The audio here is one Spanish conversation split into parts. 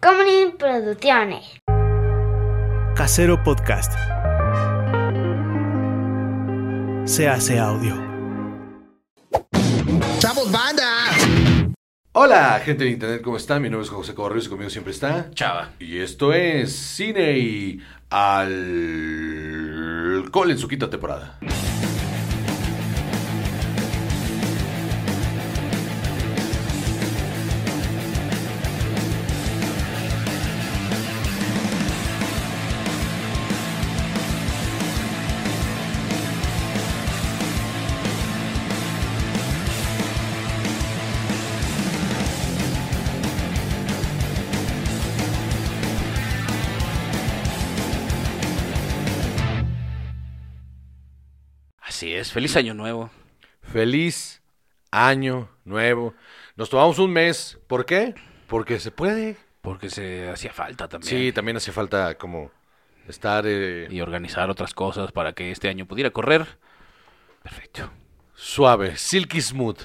Comedy Producciones. Casero Podcast. Se hace audio. ¡Chavos, banda! Hola, gente de internet, ¿cómo están? Mi nombre es José Correos y conmigo siempre está Chava. Y esto es Cine y Alcohol en su quinta temporada. Así es, feliz año nuevo. Feliz año nuevo. Nos tomamos un mes. ¿Por qué? Porque se puede. Porque se hacía falta también. Sí, también hace falta como estar eh, Y organizar otras cosas para que este año pudiera correr. Perfecto. suave, silky smooth.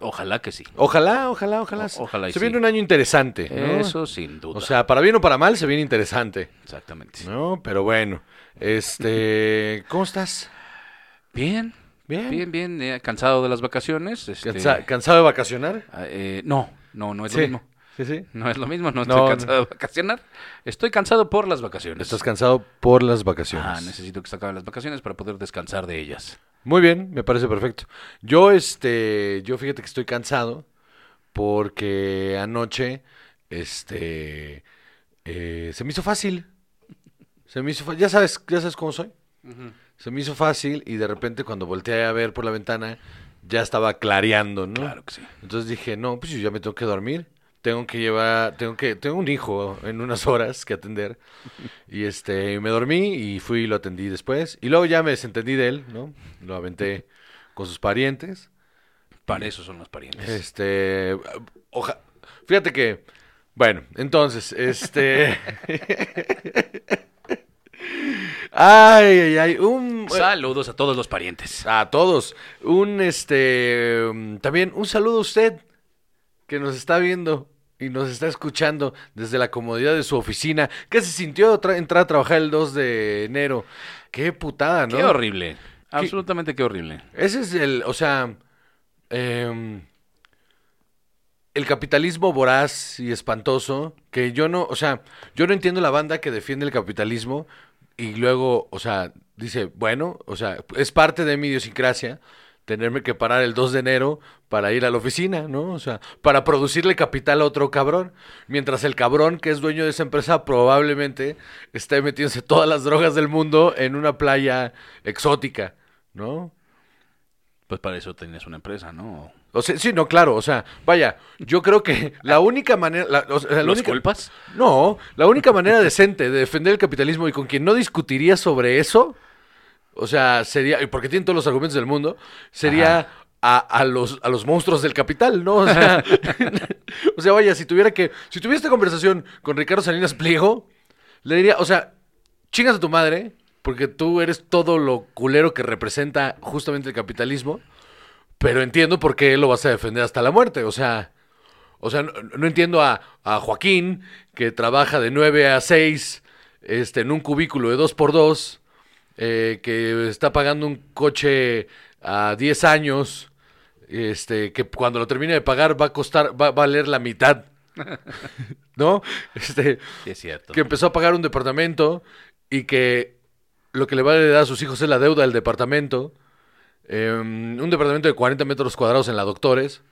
Ojalá que sí. Ojalá, ojalá, ojalá. O- ojalá y se sí. viene un año interesante. ¿no? Eso sin duda. O sea, para bien o para mal, se viene interesante. Exactamente. No, pero bueno. Este, ¿cómo estás? Bien. Bien. Bien, bien. eh, cansado de las vacaciones. este, ¿Cansa- ¿Cansado de vacacionar? ah, eh, no, no, no es Sí. lo mismo. Sí, sí. No es lo mismo, no No, estoy cansado de vacacionar. Estoy cansado por las vacaciones. Estás cansado por las vacaciones. Ah, necesito que se acaben las vacaciones para poder descansar de ellas. Muy bien, me parece perfecto. Yo, este, yo fíjate que estoy cansado porque anoche, este, eh, se me hizo fácil. Se me hizo fa- ya sabes, ya sabes cómo soy. Se me hizo fácil y de repente cuando volteé a ver por la ventana ya estaba clareando, ¿no? Claro que sí. Entonces dije, no, pues yo ya me tengo que dormir. Tengo que llevar, tengo que, tengo un hijo en unas horas que atender. Y este, me dormí y fui y lo atendí después. Y luego ya me desentendí de él, ¿no? Lo aventé con sus parientes. Para eso son los parientes. Este, oja, fíjate que, bueno, entonces, este, ay, ay, ay, un, Saludos a todos los parientes. a todos. Un este mm, también un saludo a usted que nos está viendo y nos está escuchando desde la comodidad de su oficina. ¿Qué se sintió tra- entrar a trabajar el 2 de enero? Qué putada, ¿no? Qué horrible. Absolutamente qué horrible. Ese es el, o sea, em, el capitalismo voraz y espantoso, que yo no, o sea, yo no entiendo la banda que defiende el capitalismo y luego, o sea, dice, bueno, o sea, es parte de mi idiosincrasia tenerme que parar el 2 de enero para ir a la oficina, ¿no? O sea, para producirle capital a otro cabrón, mientras el cabrón que es dueño de esa empresa probablemente esté metiéndose todas las drogas del mundo en una playa exótica, ¿no? Pues para eso tenías una empresa, ¿no? O sea, sí, no, claro, o sea, vaya, yo creo que la única manera... La, o sea, la ¿Los única- culpas? No, la única manera decente de defender el capitalismo y con quien no discutiría sobre eso, o sea, sería, y porque tienen todos los argumentos del mundo, sería a, a los, a los monstruos del capital, ¿no? O sea, o sea, vaya, si tuviera que, si tuviera esta conversación con Ricardo Salinas Pliego, le diría, o sea, chingas a tu madre, porque tú eres todo lo culero que representa justamente el capitalismo, pero entiendo por qué lo vas a defender hasta la muerte, o sea... O sea, no, no entiendo a, a Joaquín, que trabaja de 9 a 6 este, en un cubículo de 2x2, eh, que está pagando un coche a 10 años, este, que cuando lo termine de pagar va a costar, va a valer la mitad. ¿No? Este, Sí, es cierto. que empezó a pagar un departamento y que lo que le va a heredar a sus hijos es la deuda del departamento. Em, un departamento de 40 metros cuadrados en la Doctores.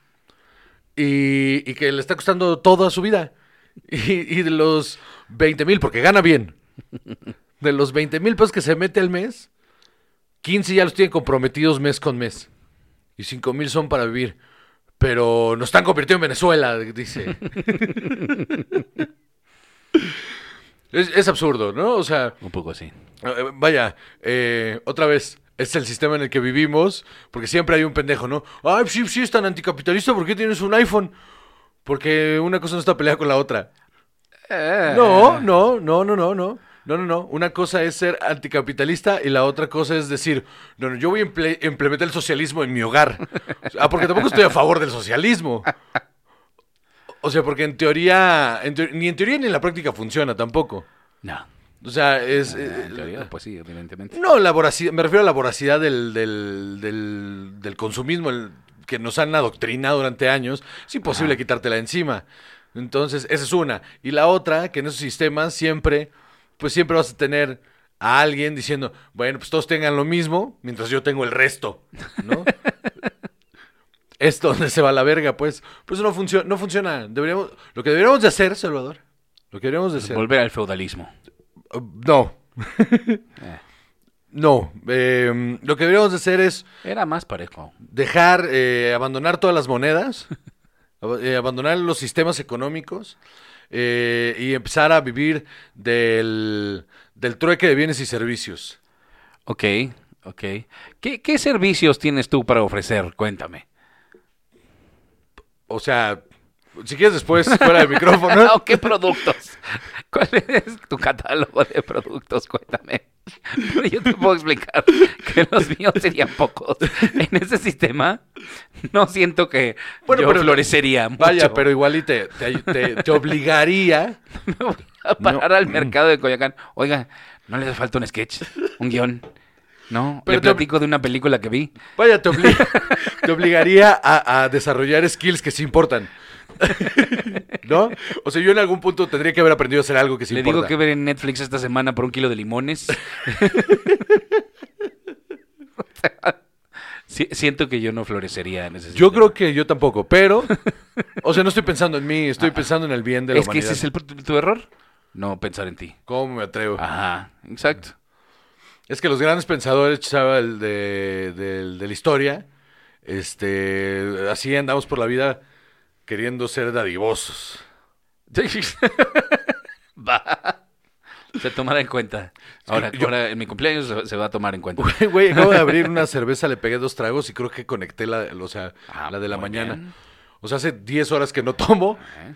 Y, y que le está costando toda su vida. Y, y de los 20 mil, porque gana bien. De los 20 mil pesos que se mete al mes, 15 ya los tiene comprometidos mes con mes. Y 5 mil son para vivir. Pero nos están convirtiendo en Venezuela, dice. es, es absurdo, ¿no? O sea, Un poco así. eh, Vaya, eh, otra vez, es el sistema en el que vivimos, porque siempre hay un pendejo, ¿no? Ay, sí, sí, es tan anticapitalista, ¿por qué tienes un iPhone? Porque una cosa no está peleada con la otra. No, no, no, no, no, no. No, no, no. Una cosa es ser anticapitalista y la otra cosa es decir, no, no, yo voy a implementar el socialismo en mi hogar. Ah, porque tampoco estoy a favor del socialismo. O sea, porque en teoría, en ni en teoría ni en la práctica funciona tampoco. No. O sea, es... Eh, eh, en teoría, pues sí, evidentemente. no, la voracidad, me refiero a la voracidad del, del, del, del consumismo el que nos han adoctrinado durante años. Es imposible quitártela encima. Entonces, esa es una. Y la otra, que en esos sistemas siempre, pues siempre vas a tener a alguien diciendo, bueno, pues todos tengan lo mismo, mientras yo tengo el resto, ¿no? es donde se va la verga, pues. Pues no funciona, no funciona. Deberíamos, lo que deberíamos de hacer, Salvador, lo que deberíamos de hacer... Volver al feudalismo. Uh, No. no. eh, lo que deberíamos de hacer es Era más parejo. dejar, eh, abandonar todas las monedas, eh, abandonar los sistemas económicos eh, y empezar a vivir del, del trueque de bienes y servicios. Ok, ok. ¿Qué, qué servicios tienes tú para ofrecer? Cuéntame. O sea, si quieres después, fuera de micrófono. ¿O qué productos? ¿Cuál es tu catálogo de productos? Cuéntame. Pero yo te puedo explicar que los míos serían pocos. En ese sistema no siento que Bueno, yo pero- florecería mucho. Vaya, pero igual y te, te, te- te obligaría. Me voy a parar al mercado de Coyacán. Oiga, ¿no le hace falta un sketch? ¿Un guion? No, Pero le te- platico de una película que vi. Vaya, te obligaría a, a desarrollar skills que sí importan. ¿No? O sea, yo en algún punto tendría que haber aprendido a hacer algo que sí Le importa. digo que ver en Netflix esta semana por un kilo de limones. O sea, si- siento que yo no florecería en ese Yo sistema. creo que yo tampoco, pero. O sea, no estoy pensando en mí, estoy pensando en el bien de la Es que humanidad. ese es el, tu, tu error. No pensar en ti. ¿Cómo me atrevo? Ajá, exacto. Es que los grandes pensadores, chaval, de, de- de la historia, este, así andamos por la vida queriendo ser dadivosos. Va. Se tomará en cuenta. Ahora, yo- ahora en mi cumpleaños se, se va a tomar en cuenta. Güey, acabo de abrir una cerveza, le pegué dos tragos y creo que conecté la, o sea, Ah, la de la mañana. bien. O sea, hace 10 horas que no tomo. ¿Eh?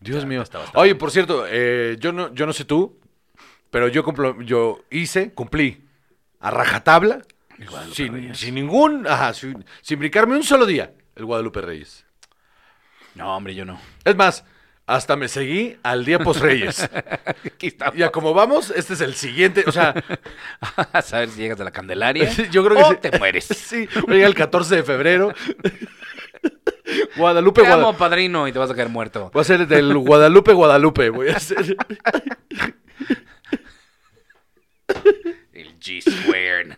Dios Ya, mío. Oye, por cierto, eh, yo no, yo no sé tú, pero yo cumplo- yo hice, cumplí a rajatabla, El Guadalupe sin, Reyes. sin ningún, ajá, sin, sin brincarme un solo día, el Guadalupe Reyes. No, hombre, yo no. Es más, hasta me seguí al día post Reyes. Aquí está. y a como vamos, este es el siguiente, o sea, A saber si llegas a la Candelaria. yo creo que o sí. te mueres. sí, llega el 14 de febrero. Guadalupe, amo, Guadalupe. padrino, y te vas a caer muerto. Voy a ser del Guadalupe, Guadalupe. Voy a ser. El G-Square.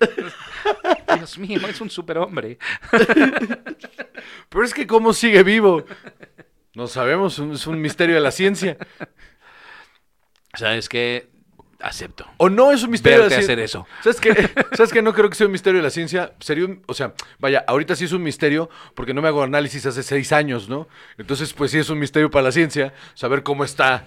Dios mío, es un superhombre. Pero es que, ¿cómo sigue vivo? No sabemos, es un misterio de la ciencia. ¿Sabes qué? Acepto. O no es un misterio Verte de la hacer ciencia. eso. ¿Sabes qué? ¿Sabes qué? No creo que sea un misterio de la ciencia. Sería un, o sea, vaya, ahorita sí es un misterio porque no me hago análisis hace seis años, ¿no? Entonces, pues sí es un misterio para la ciencia saber cómo está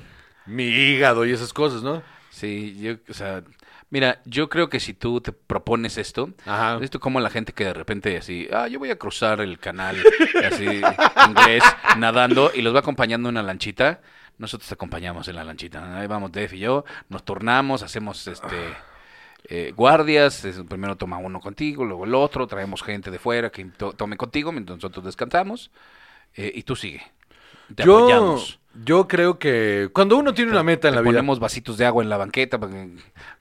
mi hígado y esas cosas, ¿no? Sí, yo, o sea, mira, yo creo que si tú te propones esto, Ajá. ¿has visto como la gente que de repente así, ah, yo voy a cruzar el canal, así, inglés, nadando, y los va acompañando en una lanchita? Nosotros te acompañamos en la lanchita. Ahí vamos Def y yo, nos turnamos, hacemos este eh, guardias, es- primero toma uno contigo, luego el otro, traemos gente de fuera que to- tome contigo mientras nosotros descansamos, eh, y tú sigue. Te Yo, apoyamos. Yo creo que cuando uno tiene una meta en la vida, ponemos vasitos de agua en la banqueta para que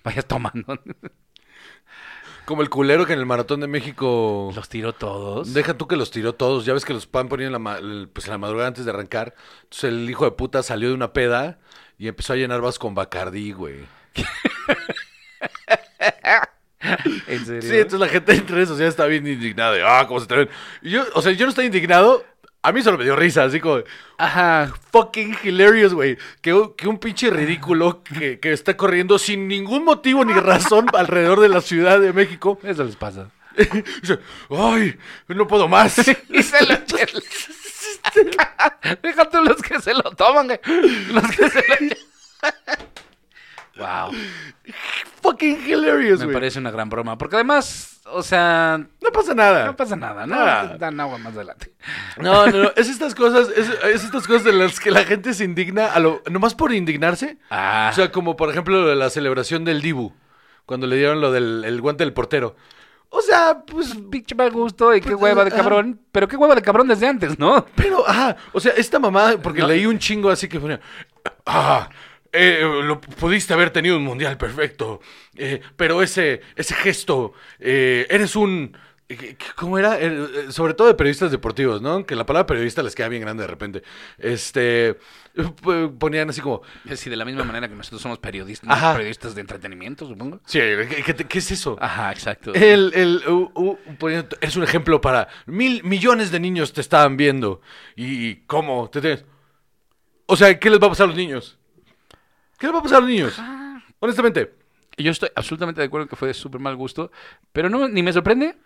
vayas tomando. como el culero que en el Maratón de México... Los tiró todos. Deja tú que los tiró todos. Ya ves que los pan ponían en la, ma- el- pues en la madrugada antes de arrancar. Entonces el hijo de puta salió de una peda y empezó a llenar vas con Bacardí, güey. ¿En serio? Sí, entonces la gente en redes sociales está bien indignada. De, ah, ¿cómo se atreven? Y yo, o sea, yo no estoy indignado. A mí solo me dio risa, así como, Ajá. fucking hilarious, güey. Que, un- que un pinche ridículo que, que está corriendo sin ningún motivo ni razón alrededor de la Ciudad de México. Eso les pasa. Dice, ay, no puedo más. Y se lo Fíjate los que se lo toman, güey. Los que se lo Wow. fucking hilarious, Me güey. parece una gran broma. Porque además, o sea, No pasa nada. no pasa nada, ¿no? Nada. Dan agua más adelante. No, no, no. Es estas cosas, es, es estas cosas de las que la gente se indigna, a lo, nomás por indignarse. Ah. O sea, como por ejemplo lo de la celebración del Dibu, cuando le dieron lo del el guante del portero. O sea, pues Pinche mal gusto y qué Pues, hueva de ah. cabrón. Pero qué hueva de cabrón desde antes, ¿no? Pero, ajá, o sea, esta mamá, porque No. leí un chingo así que ponía, ah, eh, lo pudiste haber tenido un mundial perfecto, eh, pero ese, ese gesto, eh, eres un, eh, ¿cómo era? Eh, eh, sobre todo de periodistas deportivos, ¿no? Que la palabra periodista les queda bien grande de repente. Este, ponían así como, Sí, de la misma manera que nosotros somos periodistas, Ajá. periodistas de entretenimiento, supongo. sí, ¿qué, qué es eso? Ajá, exacto. El, el, uh, uh, es un ejemplo para mil millones de niños te estaban viendo. ¿Y cómo? Te tienes- O sea, ¿qué les va a pasar a los niños? ¿Qué les va a pasar a los niños? Honestamente. Yo estoy absolutamente de acuerdo en que fue de súper mal gusto, pero no, ni me sorprende,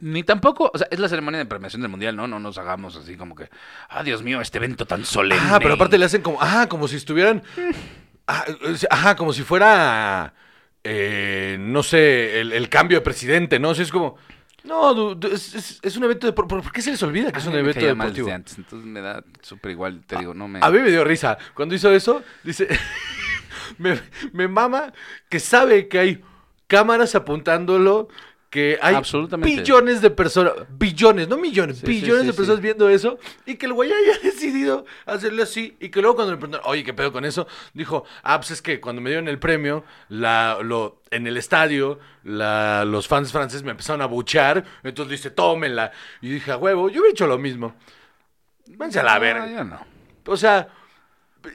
ni tampoco, o sea, es la ceremonia de premiación del mundial, ¿no? No nos hagamos así como que, ah, Dios mío, este evento tan solemne. Ah, pero aparte le hacen como, ah, como si estuvieran, ah, ajá, como si fuera, eh, no sé, el, el cambio de presidente, ¿no? O sea, es como, no, es, es- es un evento de, ¿por, qué se les olvida que es un evento mal deportivo? antes, entonces me da súper igual, te digo, no me... A mí me dio risa. Cuando hizo eso, dice, me, me mama que sabe que hay cámaras apuntándolo, que hay billones de personas, billones, no millones, Sí, billones sí, de personas viendo eso, y que el güey haya decidido hacerle así, y que luego cuando le preguntaron, oye, ¿qué pedo con eso? Dijo, ah, pues es que cuando me dieron el premio, la, lo, en el estadio, la, los fans franceses me empezaron a buchar, entonces dice, tómenla, y dije, a huevo, yo hubiera hecho lo mismo. Váyanse a la verga. no. O sea,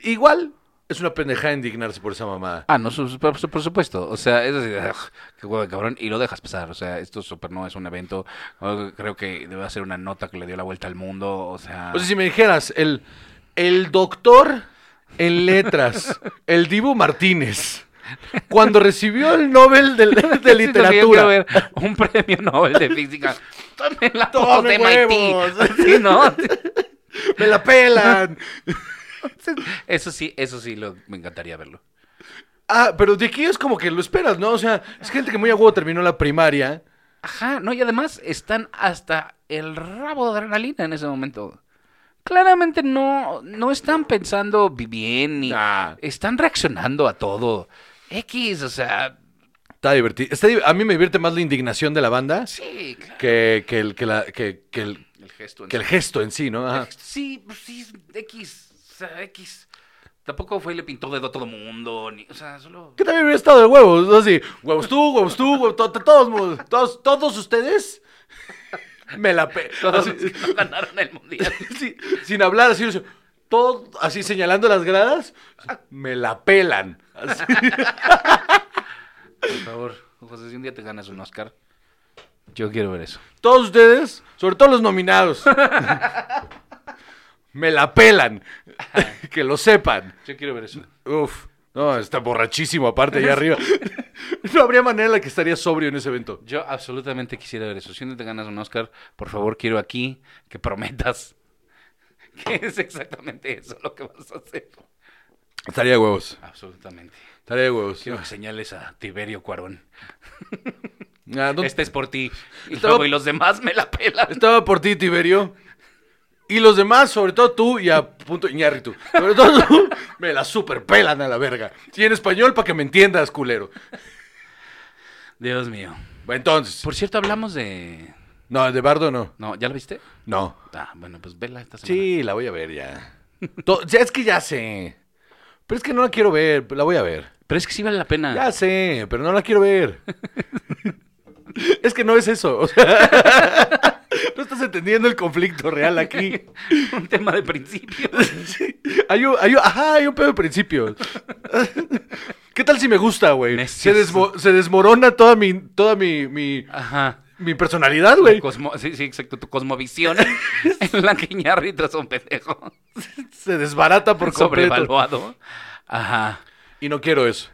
igual es una pendejada indignarse por esa mamada. Ah, no, su- su- por, por supuesto. O sea, es así, "Ugh, qué huevo de cabrón. Y lo dejas pasar. O sea, esto súper no es un evento. Creo que debe ser una nota que le dio la vuelta al mundo. O sea, O sea, si me dijeras, el, el doctor en letras, el Dibu Martínez, cuando recibió el Nobel de, de Sí, literatura. ver un premio Nobel de física. Tomen la voz Tome de huevos. MIT. Sí, ¿no? Me la pelan. Eso sí, eso sí lo, me encantaría verlo. Ah, pero de aquí es como que lo esperas, ¿no? O sea, es gente que muy a huevo terminó la primaria. Ajá, no, y además están hasta el rabo de adrenalina en ese momento. Claramente no, no están pensando bien ni Nah. están reaccionando a todo. X, o sea, Está divertido. Está a mí me divierte más la indignación de la banda sí, claro. que, que, el, que, la, que, que el, El gesto. en que el sí. gesto en sí, ¿no? Ajá. Sí, pues sí, X, sea, X. Tampoco fue y le pintó dedo a todo mundo, ni, o sea, solo... Que también hubiera estado de huevos. Así, huevos tú, huevos tú, huevos, to- to- todos, todos, todos ustedes me la pe... Todos así, los que no ganaron el mundial. sin hablar, así, así, todo, así señalando las gradas, me la pelan. Así. Por favor, José, si un día te ganas un Oscar, yo quiero ver eso. Todos ustedes, sobre todo los nominados, me la pelan. que lo sepan. Yo quiero ver eso. Uf, no, está borrachísimo aparte allá arriba. No habría manera en la que estaría sobrio en ese evento. Yo absolutamente quisiera ver eso. Si día te ganas un Oscar, por favor, quiero aquí que prometas que es exactamente eso lo que vas a hacer. Estaría de huevos. Absolutamente. Estaría de huevos. Quiero que señales a Tiberio Cuarón. Ah, no- Este es por ti. Y Estaba- luego, y los demás me la pelan. Estaba por ti, Tiberio. Y los demás, sobre todo tú y a punto Iñárritu. Sobre todo tú, me la super pelan a la verga. Y en español para que me entiendas, culero. Dios mío. Bueno, Entonces, Por cierto, hablamos de... no, de Bardo no. No, ¿ya lo viste? No. Ah, bueno, pues vela esta semana. Sí, la voy a ver ya. To- ya es que ya sé. Pero es que no la quiero ver, la voy a ver. Pero es que sí vale la pena. Ya sé, pero no la quiero ver. es que no es eso. o sea, no estás entendiendo el conflicto real aquí. un tema de principio. Sí, hay un, hay un- ajá, hay un pedo de principios. ¿Qué tal si me gusta, güey? Se, Necios. desmo- se desmorona toda mi, toda mi, mi, Ajá. mi personalidad, güey. Sí, sí, exacto. Tu cosmovisión en la que Iñárritu es un pendejo. Se desbarata por completo. Sobrevaluado. Ajá. Y no quiero eso.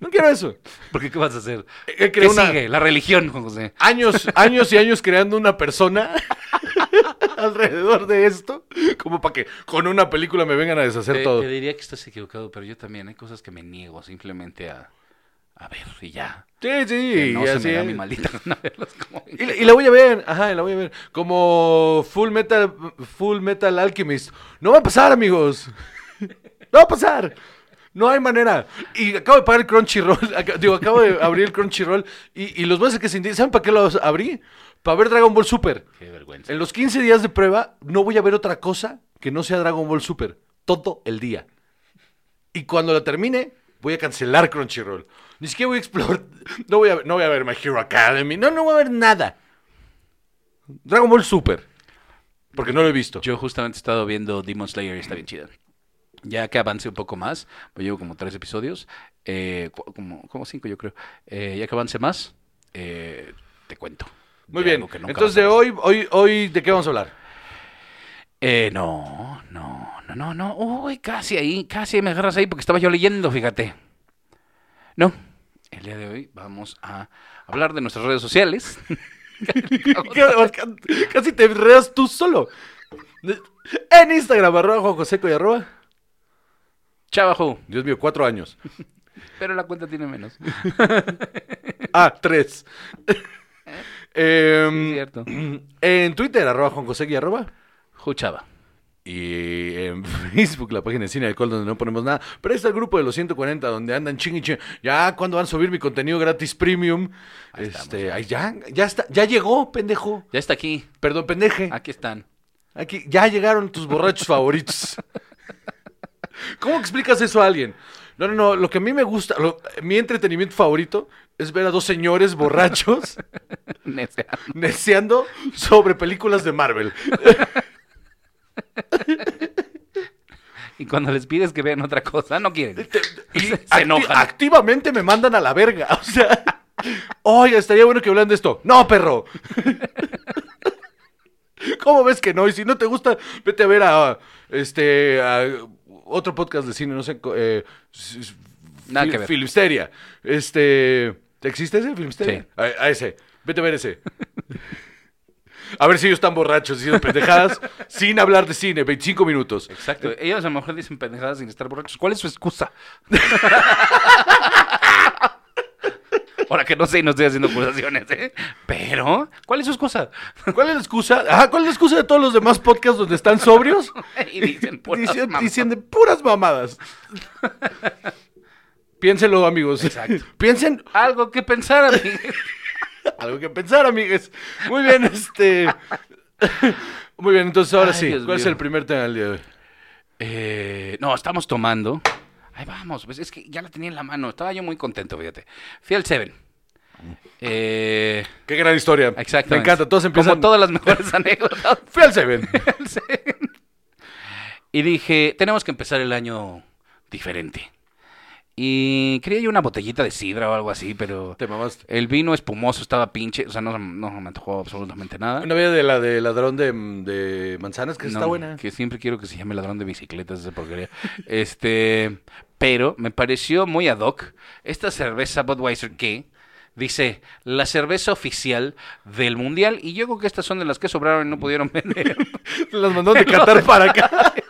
No quiero eso. Porque ¿qué vas a hacer? He ¿Qué creado una- sigue? La religión, José. años, años y años creando una persona alrededor de esto, como para que con una película me vengan a deshacer Te, todo. te diría que estás equivocado, pero yo también. Hay cosas que me niego simplemente a, a ver y ya. Sí, sí, Que no y se así me da mi maldita gana verlas como... Y, la- y la voy a ver, ajá, la voy a ver. Como Full Metal, Full Metal Alchemist. No va a pasar, amigos. No va a pasar. No hay manera. Y acabo de pagar el Crunchyroll. Digo, acabo de abrir el Crunchyroll. Y, y los voy a hacer que se indignen. ¿Saben para qué los abrí? Para ver Dragon Ball Super. Qué vergüenza. En los 15 días de prueba no voy a ver otra cosa que no sea Dragon Ball Super. Todo el día. Y cuando la termine, voy a cancelar Crunchyroll. Ni siquiera voy a explorar. No voy a, no voy a ver My Hero Academy. No, no voy a ver nada. Dragon Ball Super. Porque no lo he visto. Yo justamente he estado viendo Demon Slayer y está bien chida. Ya que avance un poco más, pues llevo como tres episodios, eh, como, como cinco yo creo. Eh, ya que avance más, eh, te cuento. Muy bien. Entonces, de hoy, hoy, hoy, ¿de qué vamos a hablar? No, no, no, no, no. Uy, casi ahí, casi me agarras ahí porque estaba yo leyendo, fíjate. No, el día de hoy vamos a hablar de nuestras redes sociales. Casi te enredas tú solo. En Instagram, arroba Juan Joseco y arroba. Chavajo, Dios mío, cuatro años. pero la cuenta tiene menos. Ah, tres. Es cierto. en Twitter, arroba Juan Joseco y arroba. Juchava. Y en Facebook, la página de Cine Alcohol, donde no ponemos nada. Pero ahí está el grupo de los 140, donde andan ching y ching. Ya, ¿cuándo van a subir mi contenido gratis premium? Ahí este, ahí ya, ya está, ya llegó, pendejo. Ya está aquí. Perdón, pendeje. Aquí están. Aquí, ya llegaron tus borrachos favoritos. ¿Cómo explicas eso a alguien? No, no, no. Lo que a mí me gusta, lo- mi entretenimiento favorito es ver a dos señores borrachos neceando sobre películas de Marvel. Y cuando les pides que vean otra cosa, no quieren. Y Se acti- enojan. activamente me mandan a la verga. O sea, oiga, estaría bueno que hablan de esto. No, perro. ¿Cómo ves que no? Y si no te gusta, vete a ver a este a otro podcast de cine, no sé, eh, Nada Fil- que ver. Filmsteria. Este, ¿existe ese Filmsteria? Sí. A, a ese. Vete a ver ese. A ver si ellos están borrachos diciendo pendejadas sin hablar de cine, 25 minutos. Exacto. Ellos a lo mejor dicen pendejadas sin estar borrachos. ¿Cuál es su excusa? Ahora que no sé y no estoy haciendo acusaciones, ¿eh? Pero, ¿cuál es su excusa? ¿Cuál es la excusa? Ajá, ¿cuál es la excusa de todos los demás podcasts donde están sobrios? y dicen puras Dicen, mamadas. dicen de puras mamadas. Piénsenlo, amigos. Exacto. Piensen Algo que pensar, amigos. algo que pensar, amigues. Muy bien, este. Muy bien, entonces ahora Ay, sí. Dios ¿Cuál es el primer tema del día de hoy? Eh, no, estamos tomando. Ahí vamos, pues es que ya la tenía en la mano. Estaba yo muy contento, fíjate. Fui al Seven. Eh, Qué gran historia. exacto. Me encanta. Todos empiezan. Como todas las mejores anécdotas. Fui al Seven. Y dije, tenemos que empezar el año diferente. Y quería yo una botellita de sidra o algo así, pero Te mamaste. el vino espumoso estaba pinche, o sea, no, no me antojó absolutamente nada. Una vida de la de ladrón de, de manzanas que está No, buena. Que siempre quiero que se llame ladrón de bicicletas, esa porquería. este, pero me pareció muy ad hoc esta cerveza Budweiser que dice la cerveza oficial del mundial y yo creo que estas son de las que sobraron y no pudieron vender. Las mandó de Qatar para acá.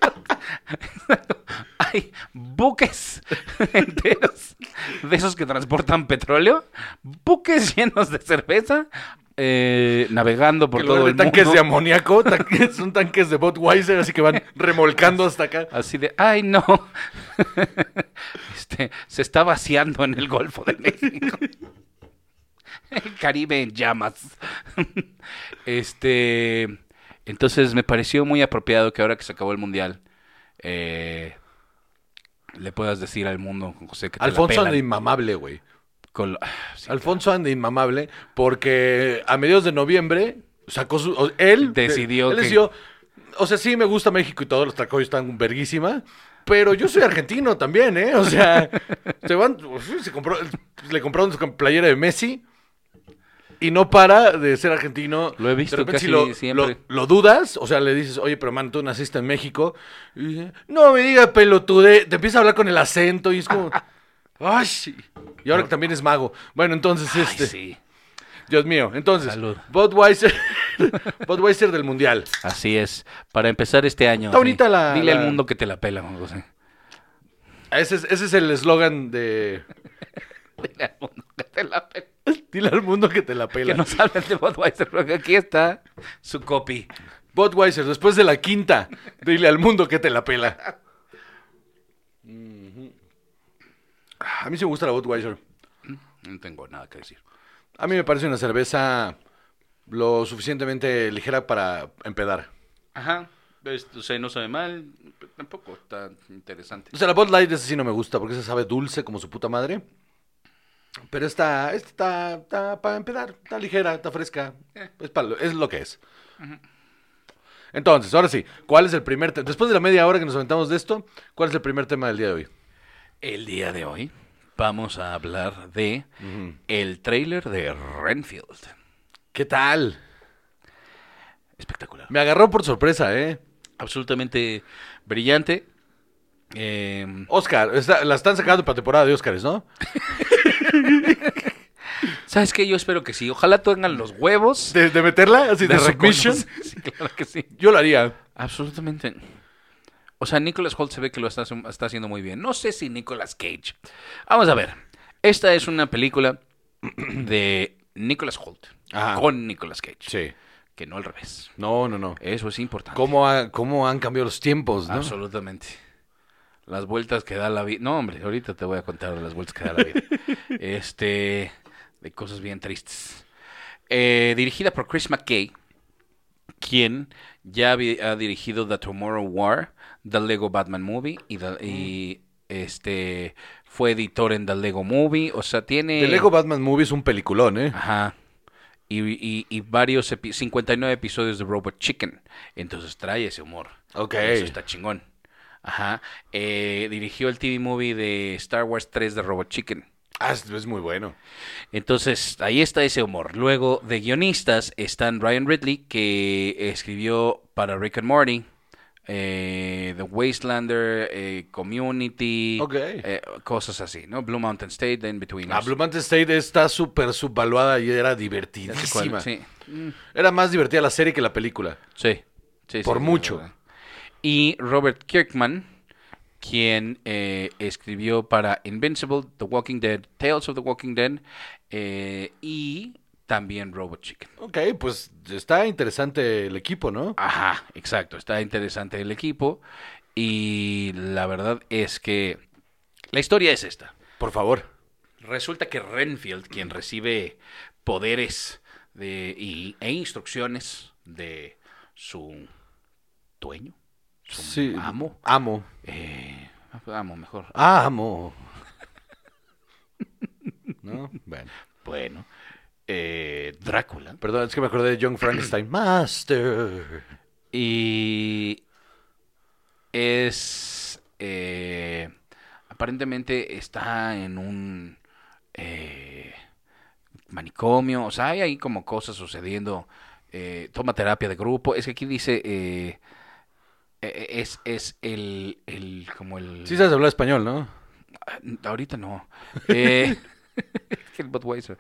Hay buques enteros de esos que transportan petróleo, buques llenos de cerveza, eh, navegando por todo el de tanques mundo. de amoníaco, tanques- son tanques de Budweiser, así que van remolcando hasta acá. Así de, ay no, este, se está vaciando en el Golfo de México. El Caribe en llamas. Este, entonces me pareció muy apropiado que ahora que se acabó el mundial, eh, le puedas decir al mundo, José, que te la Alfonso anda pelan inmamable, güey. con lo- sí, Alfonso anda inmamable porque a mediados de noviembre sacó su. Él Decidió él que- decidió. O sea, sí me gusta México y todos los tacos están verguísima. Pero yo soy argentino también, ¿eh? O sea, se van, se compró, le compraron su playera de Messi y no para de ser argentino. Lo he visto De casi si lo, siempre. Lo, lo dudas, o sea, le dices, oye, pero man, tú naciste en México. Y dice, no me diga pelotude. Te empieza a hablar con el acento y es como, ay. Y ahora que también es mago. Bueno, entonces, Ay, este, sí, Dios mío. Entonces, Salud. Budweiser, Budweiser del Mundial. así es. Para empezar este año. Está sí. bonita la- Dile la- al mundo que te la pela, José. Ese es, ese es el eslogan de... Dile al mundo te la pela. Dile al mundo que te la Que pela. no salgan de Budweiser, porque aquí está su copy. Budweiser, después de la quinta, dile al mundo que te la pela. A mí sí me gusta la Budweiser. No tengo nada que decir. A mí me parece una cerveza lo suficientemente ligera para empedar. Ajá. O sea, no sabe mal, tampoco está interesante. O sea, la Bud Light esa sí no me gusta porque esa sabe dulce como su puta madre. Pero esta, esta está, está para empedar, está ligera, está fresca. Es, pa- es lo que es. Entonces, ahora sí, ¿cuál es el primer tema? Después de la media hora que nos aventamos de esto, ¿cuál es el primer tema del día de hoy? El día de hoy vamos a hablar de el tráiler de Renfield. ¿Qué tal? Espectacular. Me agarró por sorpresa, ¿eh? Absolutamente brillante. Eh, Oscar, está- la están sacando para temporada de Oscars, ¿no? ¿Sabes qué? Yo espero que sí. Ojalá tengan los huevos. ¿De, de meterla? Así de, cono. Sí, claro que sí. Yo lo haría. Absolutamente. O sea, Nicholas Holt se ve que lo está, está haciendo muy bien. No sé si Nicolas Cage. Vamos a ver. Esta es una película de Nicholas Holt Ajá. con Nicolas Cage. Sí. Que no al revés. No, no, no. Eso es importante. ¿Cómo, ha- cómo han cambiado los tiempos, no? Absolutamente. Las vueltas que da la vida. No, hombre, ahorita te voy a contar de las vueltas que da la vida. este. De cosas bien tristes. Eh, dirigida por Chris McKay, quien ya ha dirigido The Tomorrow War, The Lego Batman Movie y, the- y, este fue editor en The Lego Movie. O sea, tiene. The Lego Batman Movie es un peliculón, ¿eh? Ajá. Y, y- y varios epi- 59 episodios de Robot Chicken. Entonces trae ese humor. Ok. Eso está chingón. Ajá. Eh, dirigió el TV movie de Star Wars 3 de Robot Chicken. Ah, es, muy bueno. Entonces, ahí está ese humor. Luego, de guionistas están Ryan Ridley, que escribió para Rick and Morty, eh, The Wastelander, eh, Community, eh, cosas así, ¿no? Blue Mountain State, The In-Betweeners. La Blue Mountain State está súper subvaluada y era divertidísima. Sí. Mm, Era más divertida la serie que la película. sí. sí, Por sí, mucho. Y Robert Kirkman, quien eh, escribió para Invincible, The Walking Dead, Tales of the Walking Dead eh, y también Robot Chicken. Ok, pues está interesante el equipo, ¿no? Ajá, exacto. Está interesante el equipo. Y la verdad es que la historia es esta. Por favor. Resulta que Renfield, quien recibe poderes de, y, e instrucciones de su dueño, Sí. amo, Amo. eh, amo mejor. Amo. ¿No? Bueno. Bueno, eh, Drácula. Perdón, es que me acordé de Young Frankenstein. Master. Y es eh, aparentemente está en un eh, manicomio, o sea, hay ahí como cosas sucediendo. toma terapia de grupo. Es que aquí dice es es el el como el Sí sabes hablar español, ¿no? Ah, Ahorita no. Eh, el Budweiser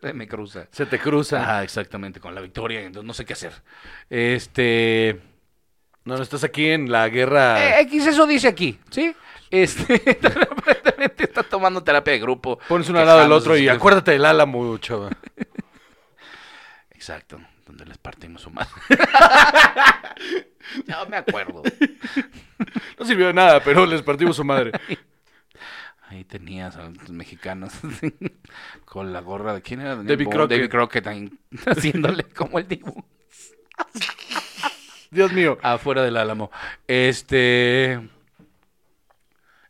se me cruza. Se te cruza. Ajá, exactamente, con la victoria, entonces no sé qué hacer. Este. No, no estás aquí en la guerra. Eh, X, eso dice aquí, ¿sí? Este. aparentemente está tomando terapia de grupo. Pones uno al lado del otro y acuérdate del álamo, chava. Exacto, donde les partimos su madre. no me acuerdo. No sirvió de nada, pero les partimos su madre. Ahí tenías a los mexicanos con la gorra de quién era? David Crockett. David Crockett ahí, haciéndole como el dibujo. Dios mío. afuera del álamo. Este.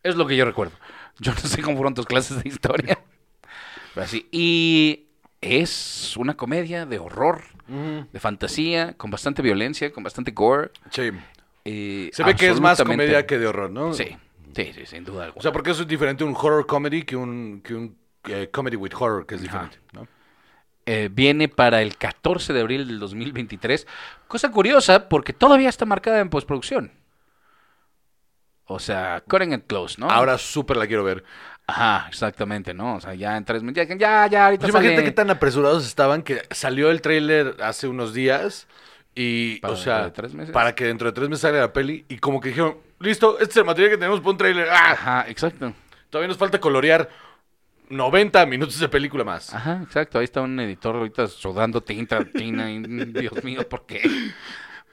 Es lo que yo recuerdo. Yo no sé cómo fueron tus clases de historia. Pero así. Y es una comedia de horror, de fantasía, con bastante violencia, con bastante gore. Sí. eh, Se ve que es más comedia que de horror, ¿no? Sí, sí, sí, sin duda alguna. O sea, porque eso es diferente un horror comedy que un, que un eh, comedy with horror, que es diferente, ¿no? Eh, viene para el 14 de abril del 2023. Cosa curiosa, porque todavía está marcada en postproducción. O sea, cutting it close, ¿no? Ahora súper la quiero ver. Ajá, exactamente, ¿no? O sea, ya en tres meses. Ya, ya, ya, ahorita Pues imagínate qué tan apresurados estaban que salió el tráiler hace unos días y, Para o sea, tres meses. para que dentro de tres meses salga la peli y como que dijeron, listo, este es el material que tenemos para un tráiler. ¡Ah! Ajá, exacto. Todavía nos falta colorear 90 minutos de película más. Ajá, exacto. Ahí está un editor ahorita sudando tinta, tina. y, Dios mío, ¿por qué?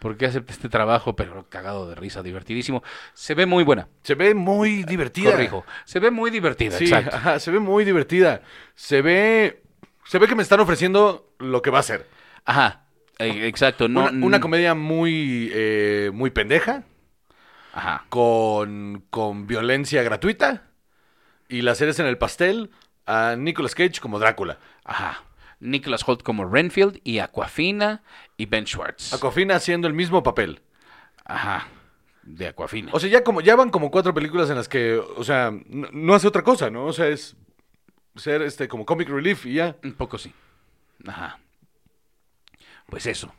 Por qué acepté este trabajo, pero cagado de risa, divertidísimo. Se ve muy buena. Se ve muy divertida. Corrijo. Se ve muy divertida, Sí, exacto. ajá, se ve muy divertida. Se ve. Se ve que me están ofreciendo lo que va a ser. Ajá. eh, exacto. No, una, una comedia muy, eh, muy pendeja, Ajá. con, con violencia gratuita. Y las series en el pastel a Nicolas Cage como Drácula. Ajá. Nicholas Holt como Renfield y Aquafina y Ben Schwartz. Aquafina haciendo el mismo papel. Ajá. De Aquafina. O sea, ya, como, ya van como cuatro películas en las que, o sea, no, no hace otra cosa, ¿no? O sea, es ser este como comic relief y ya. Un poco sí. Ajá. Pues eso.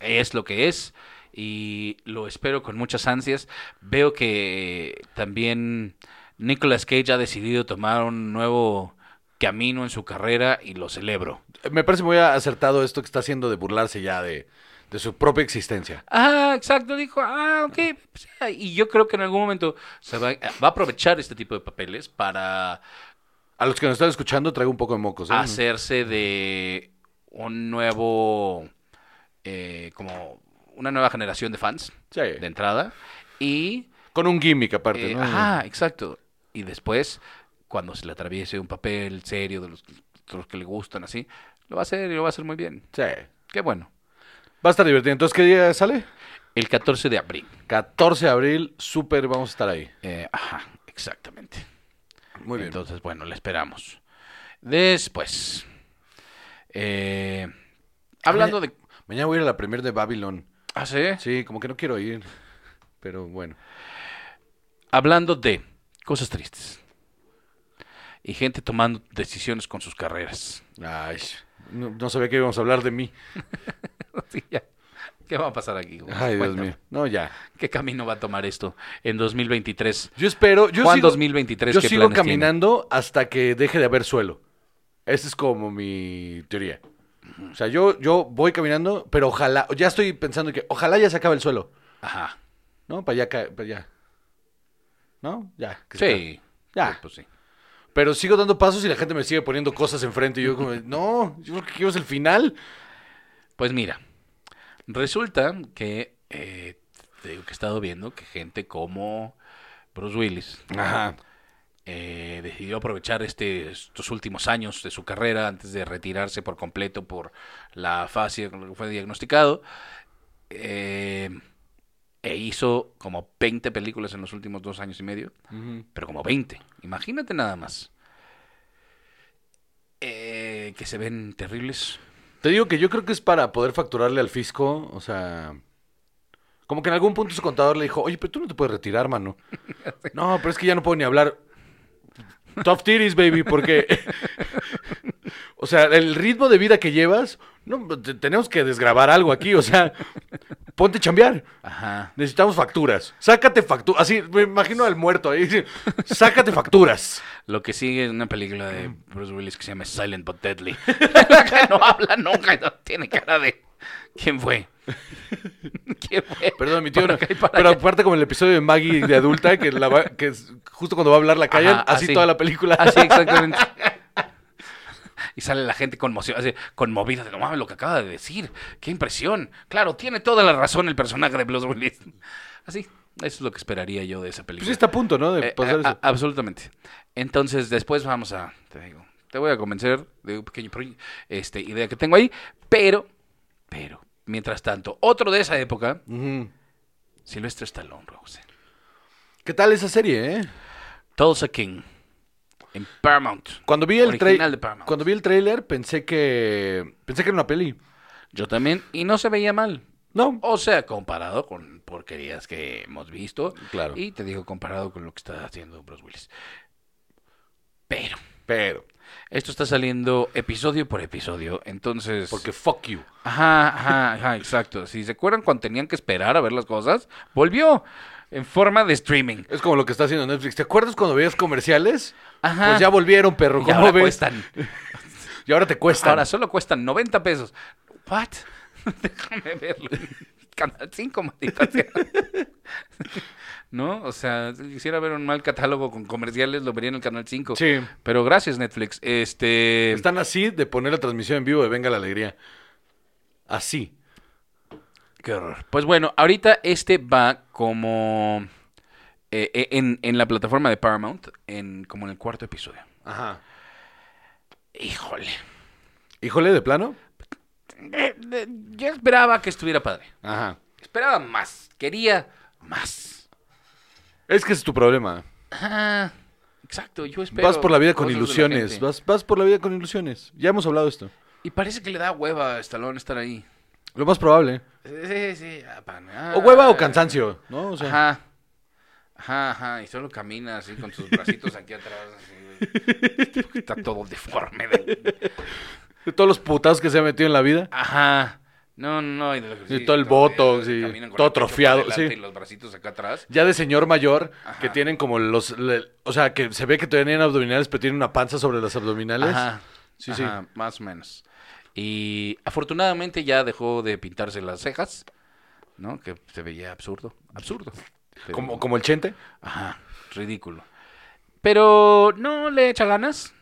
Es lo que es. Y lo espero con muchas ansias. Veo que también Nicolas Cage ha decidido tomar un nuevo camino en su carrera y lo celebro. Me parece muy acertado esto que está haciendo de burlarse ya de, de su propia existencia. Ah, exacto, dijo, ah, ok. pues, ah, y yo creo que en algún momento se va, va a aprovechar este tipo de papeles para A los que nos están escuchando traigo un poco de mocos. ¿eh? hacerse de un nuevo, eh, como una nueva generación de fans Sí. de entrada. Y, Con un gimmick aparte, eh, ¿no? ajá, exacto. Y después, cuando se le atraviese un papel serio de los, los que le gustan, así, lo va a hacer y lo va a hacer muy bien. Sí. Qué bueno. Va a estar divertido. Entonces, ¿qué día sale? El 14 de abril. 14 de abril, súper, vamos a estar ahí. Eh, ajá, exactamente. Muy bien. Entonces, bueno, le esperamos. Después, eh, hablando de... Mañana voy a ir a la premier de Babylon. ¿Ah, sí? Sí, como que no quiero ir. Pero bueno. Hablando de cosas tristes. Y gente tomando decisiones con sus carreras. Ay, no, no sabía que íbamos a hablar de mí. Sí, ya. ¿Qué va a pasar aquí? güey? Ay, Dios Cuéntame. mío. No, ya. ¿Qué camino va a tomar esto en 2023? Yo espero. Yo Juan sigo, 2023, Yo ¿qué sigo planes caminando hasta que deje de haber suelo. Esa es como mi teoría. O sea, yo, yo voy caminando, pero ojalá. Ya estoy pensando que ojalá ya se acabe el suelo. Ajá. ¿No? Para caer. Para ya. ¿No? Ya. que. Sí. Ya. Pues sí. Pero sigo dando pasos y la gente me sigue poniendo cosas enfrente. Y yo, como, no, yo creo que quiero es el final. Pues mira, resulta que, eh, te digo que he estado viendo que gente como Bruce Willis Ajá. eh, decidió aprovechar este, estos últimos años de su carrera antes de retirarse por completo por la fascia con lo que fue diagnosticado. eh, e hizo como 20 películas en los últimos dos años y medio. Pero como 20. Imagínate nada más. Eh, que se ven terribles. Te digo que yo creo que es para poder facturarle al fisco, o sea... Como que en algún punto su contador le dijo, oye, pero tú no te puedes retirar, mano. No, pero es que ya no puedo ni hablar. Tough titties, baby, porque... o sea, el ritmo de vida que llevas, no, te- tenemos que desgrabar algo aquí, o sea, ponte a chambear. Ajá. Necesitamos facturas. Sácate facturas. Así, me imagino al muerto ahí. Sácate facturas. Lo que sigue es una película de Bruce Willis que se llama Silent but Deadly. que no habla nunca y no tiene cara de. ¿Quién fue? ¿Quién fue? Perdón, mi tío. Para no- acá y para pero allá. aparte como el episodio de Maggie de adulta, que, la va- que es justo cuando va a hablar la callan, Ajá, así, así. toda la película. Así, exactamente. Y sale la gente conmocio- así, conmovida de no mames lo que acaba de decir. ¡Qué impresión! Claro, tiene toda la razón el personaje de Bruce Willis. Así, eso es lo que esperaría yo de esa película. Pues está a punto, ¿no? De Eh, pasar a- eso. a- absolutamente. Entonces, después vamos a, te digo, te voy a convencer de un pequeño este, idea que tengo ahí, pero, pero, mientras tanto, otro de esa época, Ujú. Silvestre Stallone, Rose. ¿Qué tal esa serie, eh? Tulsa King, en Paramount. Cuando vi el trailer, cuando vi el trailer pensé que pensé que era una peli. Yo también, y no se veía mal. No. O sea, comparado con porquerías que hemos visto. Claro. Y te digo, comparado con lo que está haciendo Bruce Willis. Pero, Pero esto está saliendo episodio por episodio, entonces... porque fuck you. Ajá, ajá, ajá, exacto. Si se acuerdan cuando tenían que esperar a ver las cosas, volvió en forma de streaming. Es como lo que está haciendo Netflix. ¿Te acuerdas cuando veías comerciales? Ajá. Pues ya volvieron, perro. Y ¿Cómo ahora ves? cuestan. Y ahora te cuestan. Ahora solo cuestan 90 pesos. ¿What? Déjame verlo. Canal 5, maldita sea. ¿No? O sea, si quisiera ver un mal catálogo con comerciales, lo vería en el Canal 5. Sí. Pero gracias, Netflix. Este. Están así de poner la transmisión en vivo de Venga la Alegría. Así. Qué horror. Pues bueno, ahorita este va como eh, eh, en, en la plataforma de Paramount, en como en el cuarto episodio. Ajá. Híjole. Híjole, de plano. Eh, eh, yo esperaba que estuviera padre. Ajá. Esperaba más. Quería más. Es que ese es tu problema. Ah, exacto, yo espero. vas por la vida con ilusiones. Vas, vas por la vida con ilusiones. Ya hemos hablado de esto. Y parece que le da hueva a Stallone estar ahí. Lo más probable. Sí, sí. ah, O hueva o cansancio, ¿no? O sea, Ajá. Ajá, ajá. Y solo camina así con sus bracitos aquí atrás. así. Está todo deforme. de- de todos los putazos que se ha metido en la vida. Ajá. No, no. Y, todo el todo, caminan con todo atrofiado, sí. Y los bracitos acá atrás. Ya de señor mayor, Ajá. que tienen como los... le- o sea, que se ve que tenían abdominales, pero tienen una panza sobre las abdominales. Ajá. Sí, sí. Más o menos. Y afortunadamente ya dejó de pintarse las cejas, ¿no? Que se veía absurdo. Absurdo. Pero- Como, como el chente. Ajá, ridículo. Pero no le echa ganas.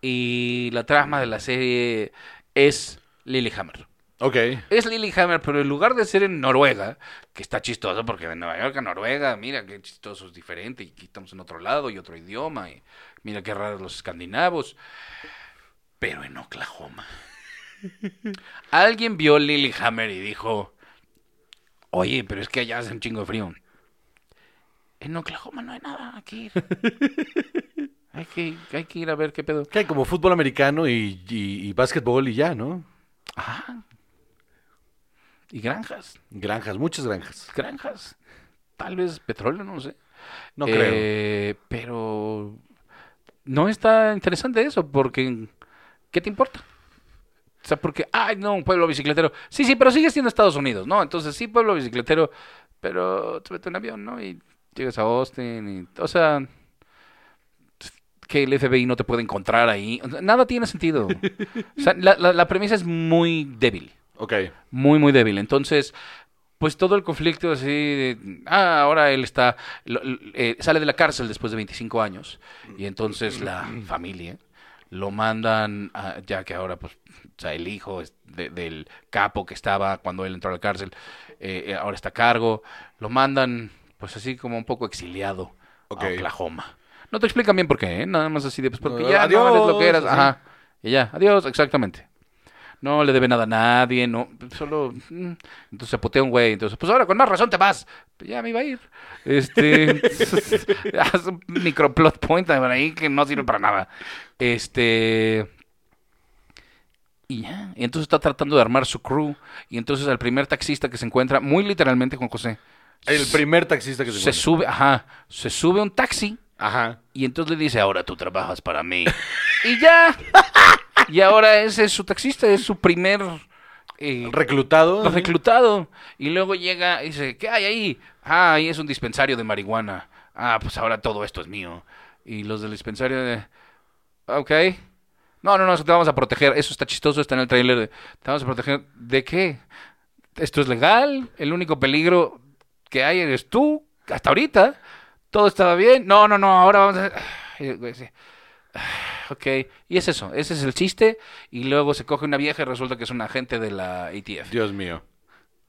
Y la trama de la serie es Lilyhammer. Ok. Es Lilyhammer, pero en lugar de ser en Noruega, que está chistoso porque de Nueva York a Noruega, mira qué chistoso es diferente, y aquí estamos en otro lado y otro idioma, y mira qué raros los escandinavos. Pero en Oklahoma. Alguien vio Lilyhammer y dijo, oye, pero es que allá hace un chingo de frío. En Oklahoma no hay nada, hay que ir. Hay que, hay que ir a ver qué pedo. Que hay como fútbol americano y, y, y básquetbol y ya, ¿no? Ajá. Y granjas. Granjas, muchas granjas. granjas. Tal vez petróleo, no lo sé. No creo. Eh, Pero no está interesante eso, porque ¿qué te importa? O sea, porque, ay, no, un pueblo bicicletero. Sí, sí, pero sigue siendo Estados Unidos, ¿no? Entonces, sí, pueblo bicicletero, pero te metes en avión, ¿no? Y llegas a Austin, y, o sea, que el FBI no te puede encontrar ahí. Nada tiene sentido. O sea, la, la- la premisa es muy débil Ok. muy, muy débil. Entonces, pues todo el conflicto así de, ah, ahora él está, lo- eh, sale de la cárcel después de 25 años y entonces la familia lo mandan, a- ya que ahora, pues, o sea, el hijo de- del capo que estaba cuando él entró a la cárcel, eh, eh, ahora está a cargo, lo mandan, pues así como un poco exiliado a Oklahoma. No te explican bien por qué, ¿eh? Nada más así de, pues porque No, ya no eres lo que eras, adiós, ajá, y ya, adiós, exactamente. No le debe nada a nadie, no, solo, mm, entonces se putea un güey, entonces, pues ahora con más razón te vas. Ya me iba a ir. Este, haz un microplot point por ahí que no sirve para nada. Este, y ya, y entonces está tratando de armar su crew, y entonces al primer taxista que se encuentra, muy literalmente Juan José, El primer taxista que se, se encuentra. sube, ajá, se sube un taxi, Ajá. y entonces le dice, ahora tú trabajas para mí. y ya. Y ahora ese es su taxista, es su primer eh, Reclutado. reclutado. Y luego llega y dice, ¿qué hay ahí? Ah, ahí es un dispensario de marihuana. Ah, pues ahora todo esto es mío. Y los del dispensario de... Ok. No, no, no, te vamos a proteger. Eso está chistoso, está en el trailer. de, Te vamos a proteger. ¿De qué? ¿Esto es legal? ¿El único peligro que hay eres tú? Hasta ahorita. ¿Todo estaba bien? No, no, no, ahora vamos a... Ok, y es eso, ese es el chiste. Y luego se coge una vieja y resulta que es un agente de la ATF. Dios mío.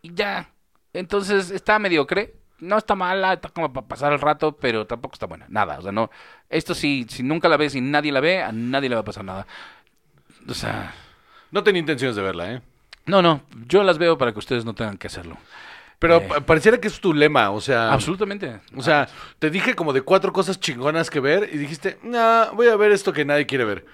Y ya. Entonces está mediocre. No está mala, está como para pasar el rato, pero tampoco está buena. Nada, o sea, no. Esto sí, si nunca la ves y nadie la ve, a nadie le va a pasar nada. O sea, No tenía intenciones de verla, ¿eh? no, no, yo las veo para que ustedes no tengan que hacerlo. Pero Eh. pa- pareciera que es tu lema, o sea... Absolutamente. O sea, te dije como de cuatro cosas chingonas que ver y dijiste, nah, voy a ver esto que nadie quiere ver.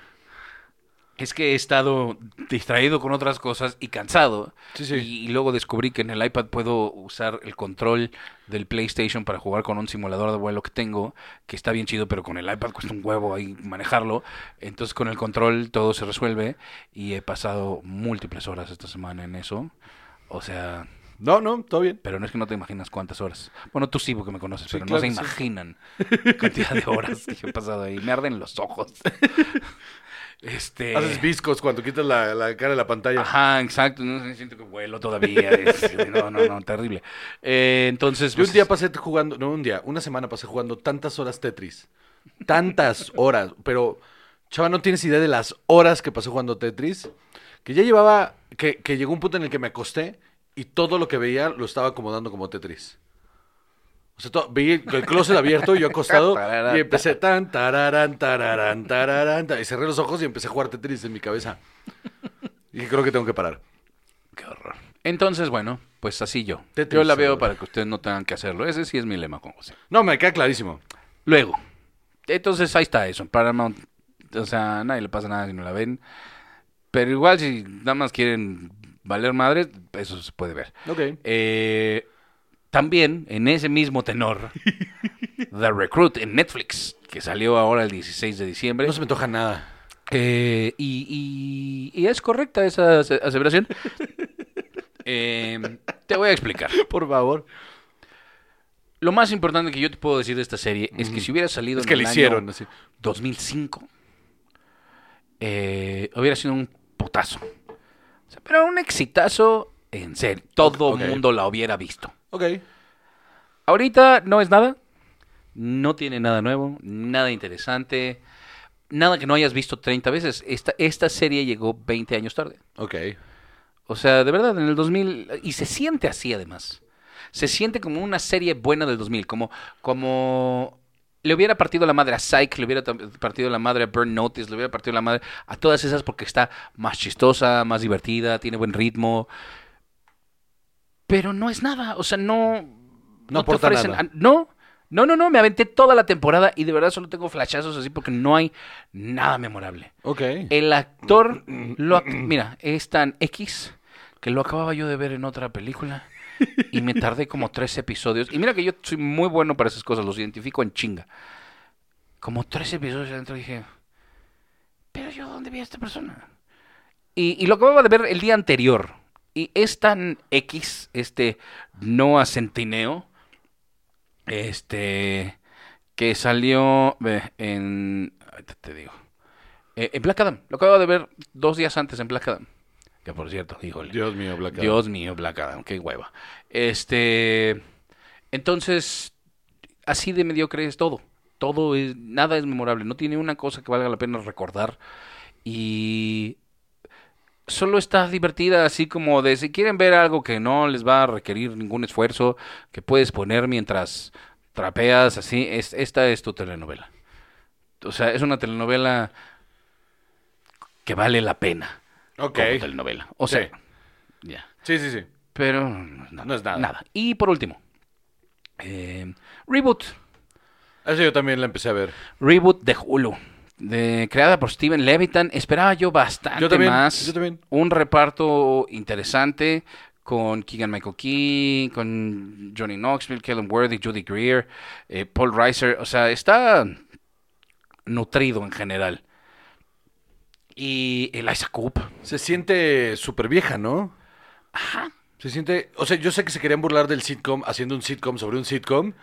Es que he estado distraído con otras cosas y cansado. Sí, sí. Y, y luego descubrí que en el iPad puedo usar el control del PlayStation para jugar con un simulador de vuelo que tengo, que está bien chido, pero con el iPad cuesta un huevo ahí manejarlo. Entonces con el control todo se resuelve y he pasado múltiples horas esta semana en eso. O sea, No, no, todo bien. pero no es que no te imaginas cuántas horas. Bueno, tú sí porque me conoces, Sí, pero claro no se sí. imaginan la cantidad de horas que yo he pasado ahí. Me arden los ojos. Este... Haces viscos cuando quitas la, la cara de la pantalla. Ajá, exacto. No sé, siento que vuelo todavía. es- no, no, no, terrible. Eh, entonces, Yo pues, un día pasé jugando, no un día, una semana pasé jugando tantas horas Tetris. Tantas horas. Pero, chava, no tienes idea de las horas que pasé jugando Tetris. Que ya llevaba, que, que llegó un punto en el que me acosté y todo lo que veía lo estaba acomodando como Tetris. O sea, todo- veía el closet abierto y yo acostado y empecé tan, tararán, tararán, tararán, ta- y cerré los ojos y empecé a jugar Tetris en mi cabeza. Y creo que tengo que parar. Qué horror. Entonces, bueno, pues así yo. Tetris, yo la veo para que ustedes no tengan que hacerlo. Ese sí es mi lema con José. No, me queda clarísimo. Luego, entonces ahí está eso. Paramount, o sea, nadie le pasa nada si no la ven. Pero igual, si nada más quieren valer madre, eso se puede ver. Ok. Eh, también, en ese mismo tenor, The Recruit en Netflix, que salió ahora el 16 de diciembre. No se me antoja nada. Eh, y, y- y es correcta esa ase- aseveración. Eh, te voy a explicar. Por favor. Lo más importante que yo te puedo decir de esta serie es que si hubiera salido Es en que el le año hicieron así. 2005, eh, hubiera sido un putazo. Sea, pero un exitazo en serio. Todo el mundo la hubiera visto. Ok. Ahorita no es nada. No tiene nada nuevo, nada interesante, nada que no hayas visto 30 veces. Esta, esta serie llegó 20 años tarde. Ok. O sea, de verdad, en el 2000, y se siente así además. Se siente como una serie buena del 2000, como, como le hubiera partido la madre a Psych, le hubiera partido la madre a Burn Notice, le hubiera partido la madre a todas esas porque está más chistosa, más divertida, tiene buen ritmo. Pero no es nada, o sea, no... No te aporta ofrecen- nada. No, no, no, no, me aventé toda la temporada y de verdad solo tengo flashazos así porque no hay nada memorable. Ok. El actor, lo mira, es tan X que lo acababa yo de ver en otra película y me tardé como tres episodios. Y mira que yo soy muy bueno para esas cosas, los identifico en chinga. Como tres episodios adentro dije, pero yo, ¿dónde vi a esta persona? Y, y lo acababa de ver el día anterior. Y es tan X, este no Centineo, este, que salió en, te digo, eh, en Black Adam. Lo acabo de ver dos días antes en Black Adam. Que por cierto, híjole. Dios mío, Black Adam. Dios mío, Black Adam, qué hueva. Este, entonces, así de mediocre es todo. Todo es, nada es memorable. No tiene una cosa que valga la pena recordar. Y solo está divertida, así como de si quieren ver algo que no les va a requerir ningún esfuerzo, que puedes poner mientras trapeas, así, es, esta es tu telenovela. O sea, es una telenovela que vale la pena. Ok. Como telenovela. O Sí. sea, ya. Sí, sí, sí. Pero no, No es nada. Y por último, eh, Reboot. Eso yo también la empecé a ver. Reboot de Hulu. De, creada por Steven Levitan. Esperaba yo bastante Yo también, más. yo también. Un reparto interesante con Keegan Michael Key, con Johnny Knoxville, Kellen Worthy, Judy Greer, eh, Paul Reiser. O sea, está nutrido en general. Y Eliza Coop. Se siente súper vieja, ¿no? Ajá. Se siente, o sea, yo sé que se querían burlar del sitcom haciendo un sitcom sobre un sitcom,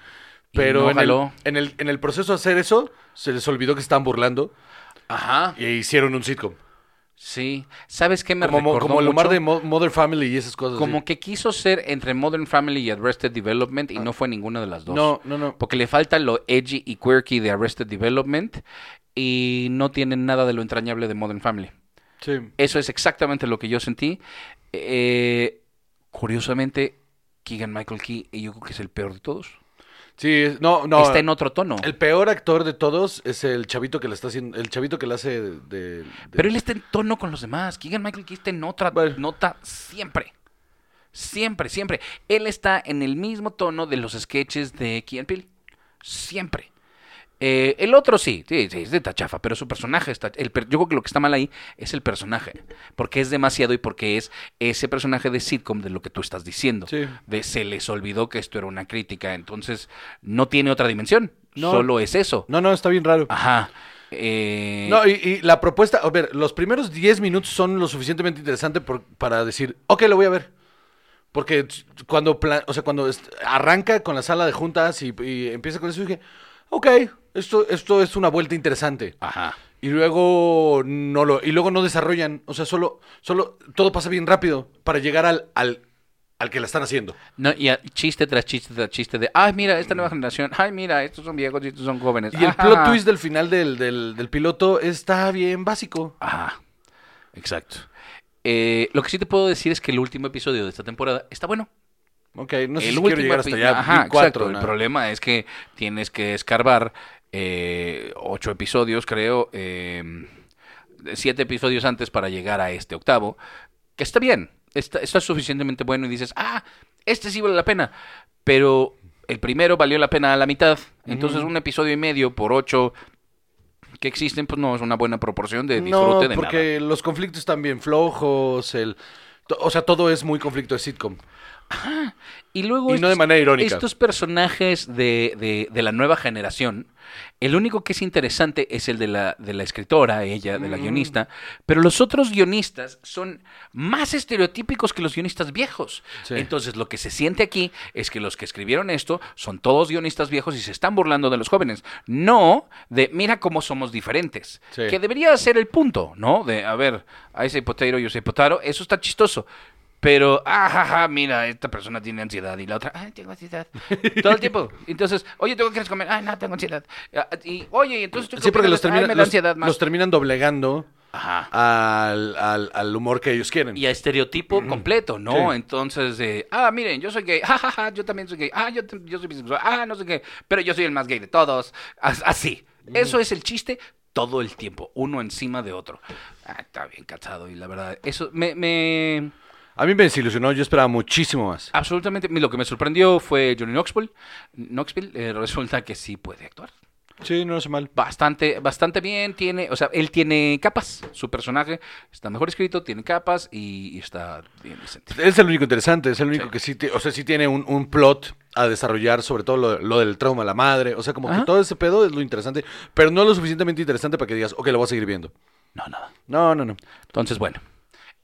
pero no en, el, en, el, en el proceso de hacer eso, se les olvidó que estaban burlando Ajá. y hicieron un sitcom. Sí. ¿Sabes qué me Como, mo- recordó como Omar mucho? de Mo- Mother Family y esas cosas. Como que quiso ser entre Modern Family y Arrested Development y no fue ninguna de las dos. No, no, no. Porque le falta lo edgy y quirky de Arrested Development y no tiene nada de lo entrañable de Modern Family. Sí. Eso es exactamente lo que yo sentí. Eh, curiosamente, Keegan Michael Key, yo creo que es el peor de todos. Sí, es- no, no. Está en otro tono. El peor actor de todos es el chavito que le está haciendo, el chavito que le hace de, de- de- Pero él está en tono con los demás. Keegan Michael Key está en otra Bueno. nota siempre. Siempre, siempre. Él está en el mismo tono de los sketches de Key and Peele. Siempre. Eh, el otro sí, sí, sí, es de tachafa, pero su personaje está... El, yo creo que lo que está mal ahí es el personaje. Porque es demasiado y porque es ese personaje de sitcom de lo que tú estás diciendo. Sí. De se les olvidó que esto era una crítica. Entonces, no tiene otra dimensión. No. Solo es eso. No, no, está bien raro. Ajá. Eh, No, y, y la propuesta, a ver, los primeros 10 minutos son lo suficientemente interesante por- para decir, ok, lo voy a ver. Porque cuando, o sea, cuando arranca con la sala de juntas y, y empieza con eso, dije, ok, esto, esto es una vuelta interesante. Ajá. Y luego no lo, y luego no desarrollan, o sea, solo, solo, todo pasa bien rápido para llegar al, al, al que la están haciendo. No, y a- chiste tras chiste tras chiste de, ay, mira, esta nueva generación, ay, mira, estos son viejos y estos son jóvenes. Y el plot twist del final del, del, del piloto está bien básico. Ajá, exacto. Eh, lo que sí te puedo decir es que el último episodio de esta temporada está bueno. Ok, no sé el si quiero llegar hasta allá. Ajá, Vi cuatro, exacto. El nada. problema es que tienes que escarbar eh, ocho episodios, creo, eh, siete episodios antes para llegar a este octavo, que está bien, está, está suficientemente bueno y dices, ah, este sí vale la pena, pero el primero valió la pena a la mitad, entonces un episodio y medio por ocho que existen, pues no es una buena proporción de disfrute No, de porque los conflictos están bien flojos, el... O sea, todo es muy conflicto de sitcom. Y luego Y no de manera irónica. Estos personajes de, de- de la nueva generación, el único que es interesante es el de la, de la escritora, ella, de la Mm. guionista, pero los otros guionistas son más estereotípicos que los guionistas viejos. Sí. Entonces lo que se siente aquí es que los que escribieron esto son todos guionistas viejos y se están burlando de los jóvenes. No de, mira cómo somos diferentes. Sí. Que debería ser el punto, ¿no? De, a ver, I say potato, yo say potato, eso está chistoso. Pero, ah, ja, ja, mira, esta persona tiene ansiedad y la otra, ay, tengo ansiedad. Todo el tiempo. Entonces, oye, ¿tengo que comer? Ay, no, tengo ansiedad. Ah, Y, oye, entonces tú qué Sí, porque los? Ay, termina- da los- ansiedad más. los terminan doblegando Ajá. al, al- al humor que ellos quieren. Y a estereotipo completo, ¿no? Sí. Entonces, eh, ah, miren, yo soy gay, ja, ja, ja, yo también soy gay, ah, yo, yo soy bisexual, ah, no sé qué, pero yo soy el más gay de todos, As- así. Eso es el chiste todo el tiempo, uno encima de otro. Ah, está bien cansado y la verdad, eso me, me, A mí me desilusionó, yo esperaba muchísimo más. absolutamente, lo que me sorprendió fue Johnny Knoxville, Knoxville, eh, resulta que sí puede actuar. Sí, no lo sé mal. Bastante, bastante bien, tiene, o sea, él tiene capas, su personaje está mejor escrito, tiene capas y, y está bien decente. Es el único interesante, es el único Sí. que sí, o sea, sí tiene un, un plot a desarrollar, sobre todo lo, lo del trauma a la madre. O sea, como Ajá. que todo ese pedo es lo interesante, pero no lo suficientemente interesante para que digas, ok, lo voy a seguir viendo. No, nada. No, no, no. Entonces, bueno,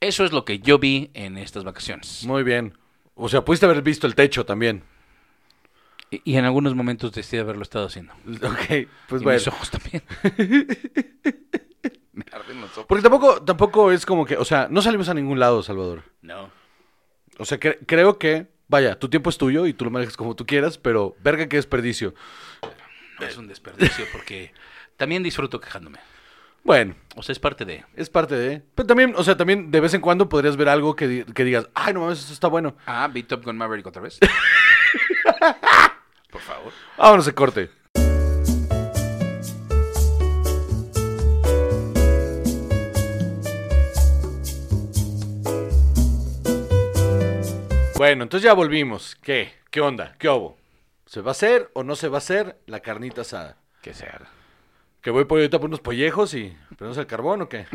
eso es lo que yo vi en estas vacaciones. Muy bien. O sea, pudiste haber visto el techo también. Y, y en algunos momentos decidí haberlo estado haciendo. Ok, pues y bueno. mis ojos también. Me arden los ojos. Porque tampoco, tampoco es como que, o sea, no salimos a ningún lado, Salvador. No. O sea, cre- creo que, vaya, tu tiempo es tuyo y tú lo manejas como tú quieras, pero verga qué desperdicio. No es un desperdicio porque también disfruto quejándome. Bueno, O sea, es parte de... es parte de... Pero también, o sea, también de vez en cuando podrías ver algo que, di- que digas, ay, no mames, esto está bueno. Ah, vi Top Gun Maverick otra vez. Por favor. Vámonos a corte. Bueno, entonces ya volvimos. ¿Qué? ¿Qué onda? ¿Qué hubo? ¿Se va a hacer o no se va a hacer la carnita asada? Que sea. Que voy por ahorita por unos pollejos y prendemos el carbón o qué?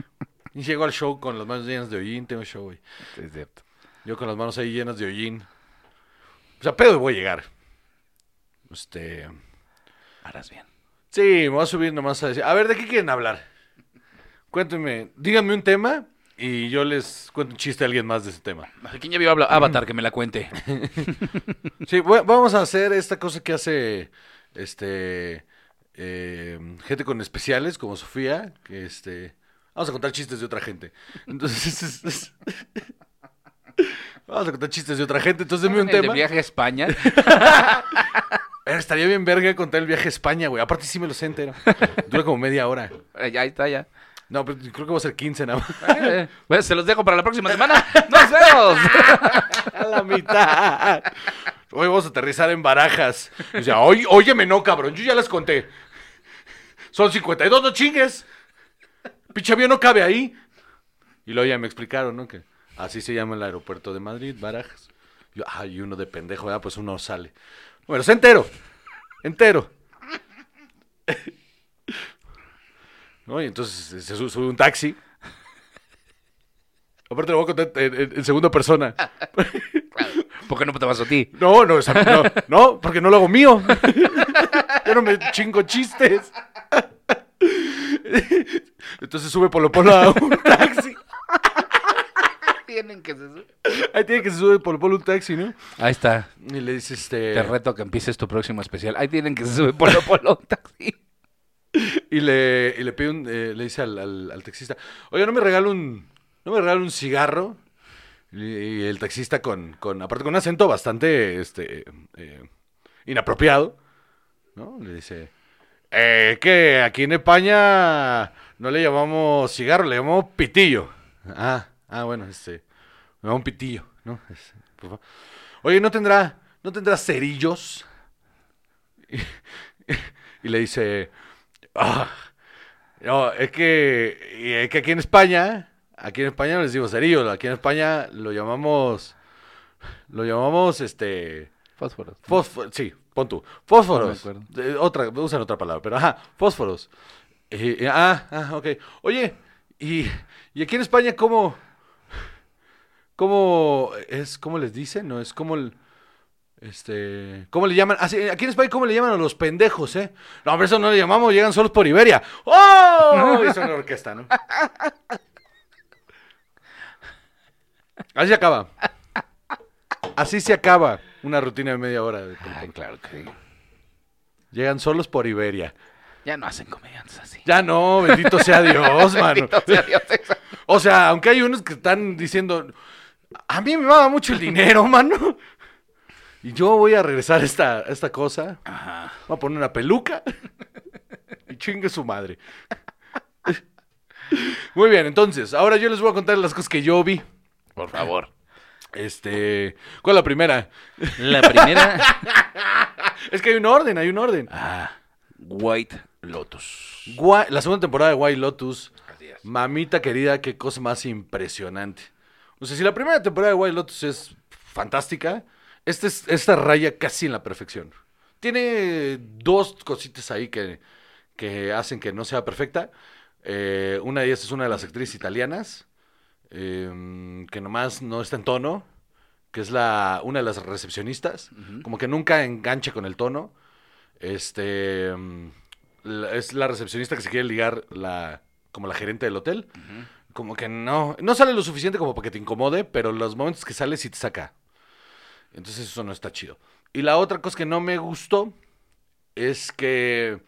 Y llego al show con las manos llenas de hollín, tengo show hoy. Es cierto. Yo con las manos ahí llenas de hollín. O sea, pedo voy a llegar. Este. Harás bien. Sí, me voy a subir nomás a decir. A ver, ¿de qué quieren hablar? Cuéntenme, díganme un tema y yo les cuento un chiste a alguien más de ese tema. ¿Quién ya vio Habla- Avatar? Que me la cuente. Sí, vamos a hacer esta cosa que hace este eh, gente con especiales como Sofía, que este vamos a contar chistes de otra gente. Entonces es- es- vamos a contar chistes de otra gente. Entonces dime un El de tema. viaje a España. Eh, estaría bien verga contar el viaje a España, güey. Aparte sí me lo sé entero. Dura como media hora. Eh, ya está, ya. No, pero creo que va a ser 15 nada más. Eh, pues se los dejo para la próxima semana. ¡Nos vemos! A la mitad. Hoy vamos a aterrizar en barajas. O sea, óyeme, no, cabrón. Yo ya les conté. Son 52, no chingues. Pinche avión no cabe ahí. Y luego ya me explicaron, ¿no? Que así se llama el aeropuerto de Madrid, barajas. Yo, ay, uno de pendejo, ¿verdad? Pues uno sale. Bueno, es entero. Entero. ¿No? Y entonces se su- sube un taxi. Aparte lo voy a contar en, en- en segunda persona. ¿Por qué no te vas a ti? No, no, no, no, porque no lo hago mío. Yo no me chingo chistes. Entonces sube Polo Polo a un taxi. Tienen que se- Ahí tiene que se sube Polo Polo a un taxi, ¿no? Ahí está. Y le dice este. Te reto que empieces tu próximo especial. Ahí tienen que se sube Polo Polo un taxi. Y le, y le pide un, eh, le dice al, al- al taxista, oye, ¿no me regala un, no me regala un cigarro? Y, y el taxista con, con, aparte con un acento bastante, este, eh, inapropiado, ¿no? Le dice, eh, que aquí en España no le llamamos cigarro, le llamamos pitillo. Ah, Ah, bueno, este. Me un pitillo, ¿no? Este, por favor. Oye, ¿no tendrá, ¿no tendrá cerillos? Y, y le dice. "Ah, no, es que, es que aquí en España, aquí en España no les decimos cerillos, aquí en España lo llamamos. Lo llamamos este. Fósforos. Fósforo, sí, pon tú. Fósforos. No. Eh, otra, usan otra palabra, pero ajá, fósforos. Eh, eh, ah, ah, ok. Oye, y, y aquí en España, ¿cómo, cómo es, cómo les dicen? No, es como el, este, ¿cómo le llaman? Ah, sí, aquí en España, ¿cómo le llaman a los pendejos, eh? No, hombre, eso no le llamamos, llegan solos por Iberia. ¡Oh! Hizo una orquesta, ¿no? Así se acaba. Así se acaba una rutina de media hora. de Ay, claro que sí. Llegan solos por Iberia. Ya no hacen comediantes así. Ya no, bendito sea Dios, mano. Bendito sea Dios, exacto. O sea, aunque hay unos que están diciendo, a mí me va mucho el dinero, mano. Y yo voy a regresar esta, a esta cosa. Ajá. Voy a poner una peluca. Y chingue su madre. Muy bien, entonces, ahora yo les voy a contar las cosas que yo vi. Por favor. Este, ¿cuál es la primera? La primera. Es que hay un orden, hay un orden. ah, White Lotus. Gua- la segunda temporada de White Lotus. Así es. Mamita querida, qué cosa más impresionante. O sea, si la primera temporada de White Lotus es fantástica, esta, es, esta raya casi en la perfección. Tiene dos cositas ahí que, que hacen que no sea perfecta. Eh, una de ellas es una de las actrices italianas, eh, que nomás no está en tono, que es la, una de las recepcionistas, como que nunca engancha con el tono. Este la- es la recepcionista que se quiere ligar la, como la gerente del hotel. Como que no, no sale lo suficiente como para que te incomode, pero los momentos que sale sí te saca. Entonces eso no está chido. Y la otra cosa que no me gustó es que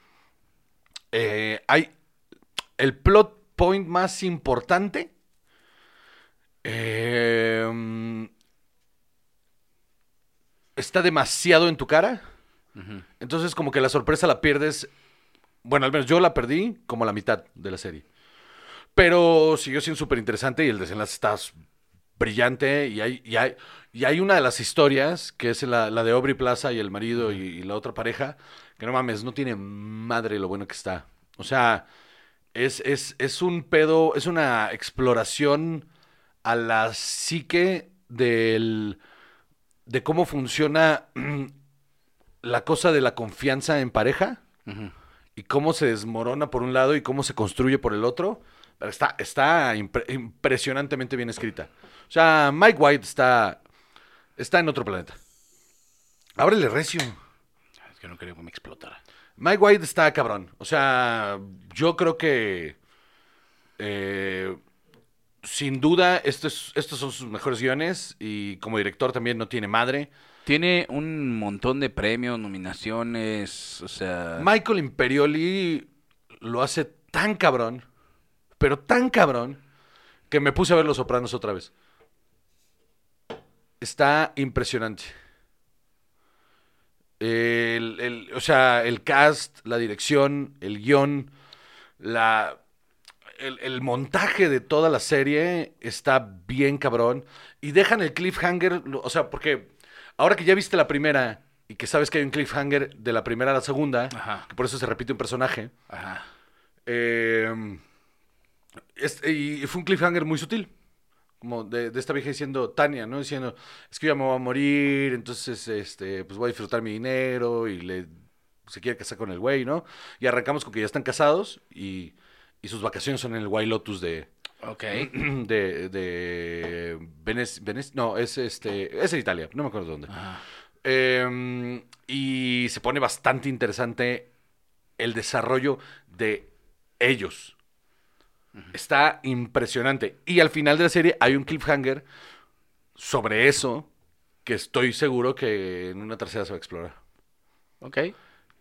eh, hay el plot point más importante. Eh, mm, está demasiado en tu cara. Entonces como que la sorpresa la pierdes. Bueno, al menos yo la perdí como la mitad de la serie. Pero siguió siendo súper interesante y el desenlace está brillante. Y hay, y, hay, y hay una de las historias, que es la, la de Aubrey Plaza y el marido y, y la otra pareja, que no mames, no tiene madre lo bueno que está. O sea, es, es, es un pedo, es una exploración a la psique del, de cómo funciona la cosa de la confianza en pareja y cómo se desmorona por un lado y cómo se construye por el otro. Pero está, está impre- impresionantemente bien escrita. O sea, Mike White está, está en otro planeta. Ábrele recio. Es que no quería que me explotara. Mike White está cabrón. O sea, yo creo que eh, sin duda estos, estos son sus mejores guiones y como director también no tiene madre. Tiene un montón de premios, nominaciones, o sea... Michael Imperioli lo hace tan cabrón, pero tan cabrón, que me puse a ver Los Sopranos otra vez. Está impresionante. El, el- o sea, el cast, la dirección, el guion, la, el, el montaje de toda la serie está bien cabrón. Y dejan el cliffhanger, o sea, porque ahora que ya viste la primera y que sabes que hay un cliffhanger de la primera a la segunda, Ajá. que por eso se repite un personaje, Ajá. eh, es- y fue un cliffhanger muy sutil. Como de, de esta vieja diciendo, Tania, ¿no? Diciendo, es que yo ya me voy a morir, entonces, este, pues voy a disfrutar mi dinero y le, se quiere casar con el güey, ¿no? Y arrancamos con que ya están casados y, y sus vacaciones son en el White Lotus de, Ok. de, de Venez- Venez- no, es este, es en Italia, no me acuerdo dónde. Ajá. Eh, y se pone bastante interesante el desarrollo de ellos. Está impresionante. Y al final de la serie hay un cliffhanger sobre eso que estoy seguro que en una tercera se va a explorar. Ok.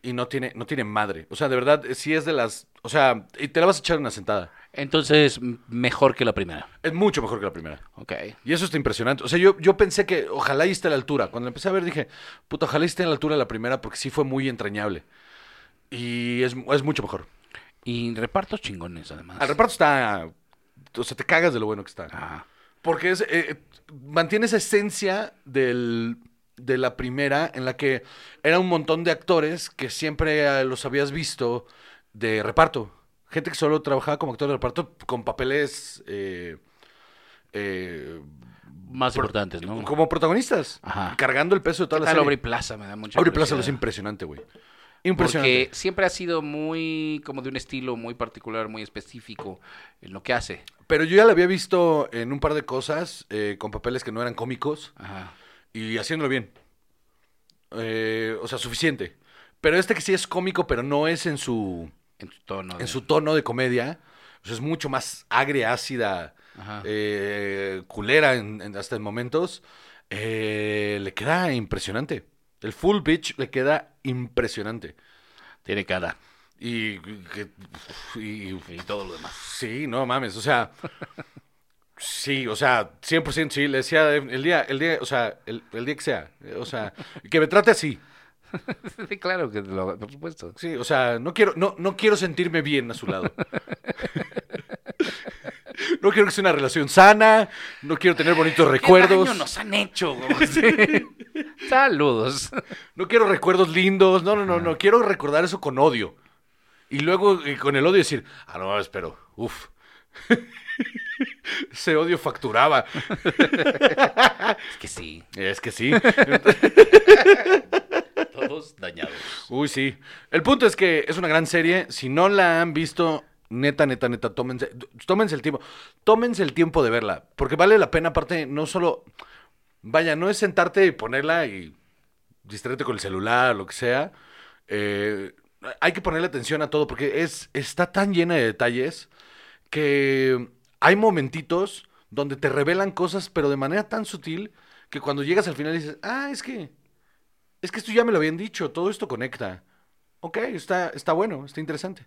Y no tiene, no tiene madre. O sea, de verdad, sí es de las... O sea, y te la vas a echar una sentada. Entonces, mejor que la primera. Es mucho mejor que la primera. Ok. Y eso está impresionante. O sea, yo, yo pensé que ojalá y esté a la altura. Cuando la empecé a ver dije, puta, ojalá y esté a la altura de la primera porque sí fue muy entrañable. Y es, es mucho mejor. Y repartos chingones, además. El reparto está... O sea, te cagas de lo bueno que está. Ajá. Porque es, eh, mantiene esa esencia del, de la primera, en la que era un montón de actores que siempre eh, los habías visto de reparto. Gente que solo trabajaba como actor de reparto con papeles eh, eh, Más Pro- importantes, ¿no? como protagonistas. Ajá. Cargando el peso de toda la Tal serie. Aubrey Plaza me da mucha Aubrey Plaza lo es impresionante, güey. Impresionante. Porque siempre ha sido muy, como de un estilo muy particular, muy específico en lo que hace. Pero yo ya la había visto en un par de cosas, eh, con papeles que no eran cómicos. Ajá. Y haciéndolo bien. Eh, o sea, suficiente. Pero este que sí es cómico, pero no es en su, En su tono. en de- su tono de comedia. O sea, es mucho más agria, ácida, eh, culera en, en- hasta en momentos. Eh, le queda impresionante. El full bitch le queda impresionante. Tiene cara. Y, y- Y todo lo demás. sí, no mames, o sea, sí, o sea, 100% sí, le decía el día, el día, o sea, el, el día que sea, o sea, que me trate así. Sí, claro, que lo- por supuesto. Sí, o sea, no quiero, no, no quiero sentirme bien a su lado. No quiero que sea una relación sana, no quiero tener bonitos ¿Qué recuerdos, daño nos han hecho? Saludos. no quiero recuerdos lindos, no, no, no, no, quiero recordar eso con odio. Y luego eh, con el odio decir, ah, no, espero, uff. Ese odio facturaba. Es que sí, Es que sí. todos dañados. Uy, sí. El punto es que es una gran serie. Si no la han visto, neta, neta, neta, tómense, tómense el tiempo. Tómense el tiempo de verla. Porque vale la pena, aparte, no solo. Vaya, no es sentarte y ponerla y distraerte con el celular, lo que sea. Eh, hay que ponerle atención a todo porque es, está tan llena de detalles que hay momentitos donde te revelan cosas, pero de manera tan sutil que cuando llegas al final dices, ah, es que es que esto ya me lo habían dicho, todo esto conecta. Ok, está, está bueno, está interesante.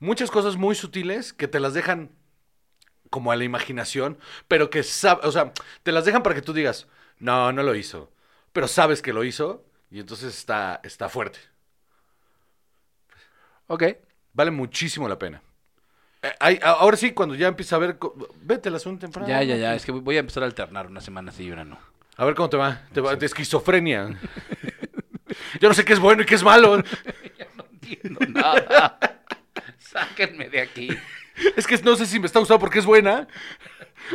Muchas cosas muy sutiles que te las dejan como a la imaginación, pero que sab- o sea, te las dejan para que tú digas, no, no lo hizo, pero sabes que lo hizo y entonces está, está fuerte. Ok. Vale muchísimo la pena. Eh, hay- ahora sí, cuando ya empieza a ver, vete la segunda temporada. Ya, ya, ya. Es que voy a empezar a alternar una semana sí y una no. A ver cómo te va. Te va de esquizofrenia. Yo no sé qué es bueno y qué es malo. No entiendo nada. Sáquenme de aquí. Es que no sé si me está gustando porque es buena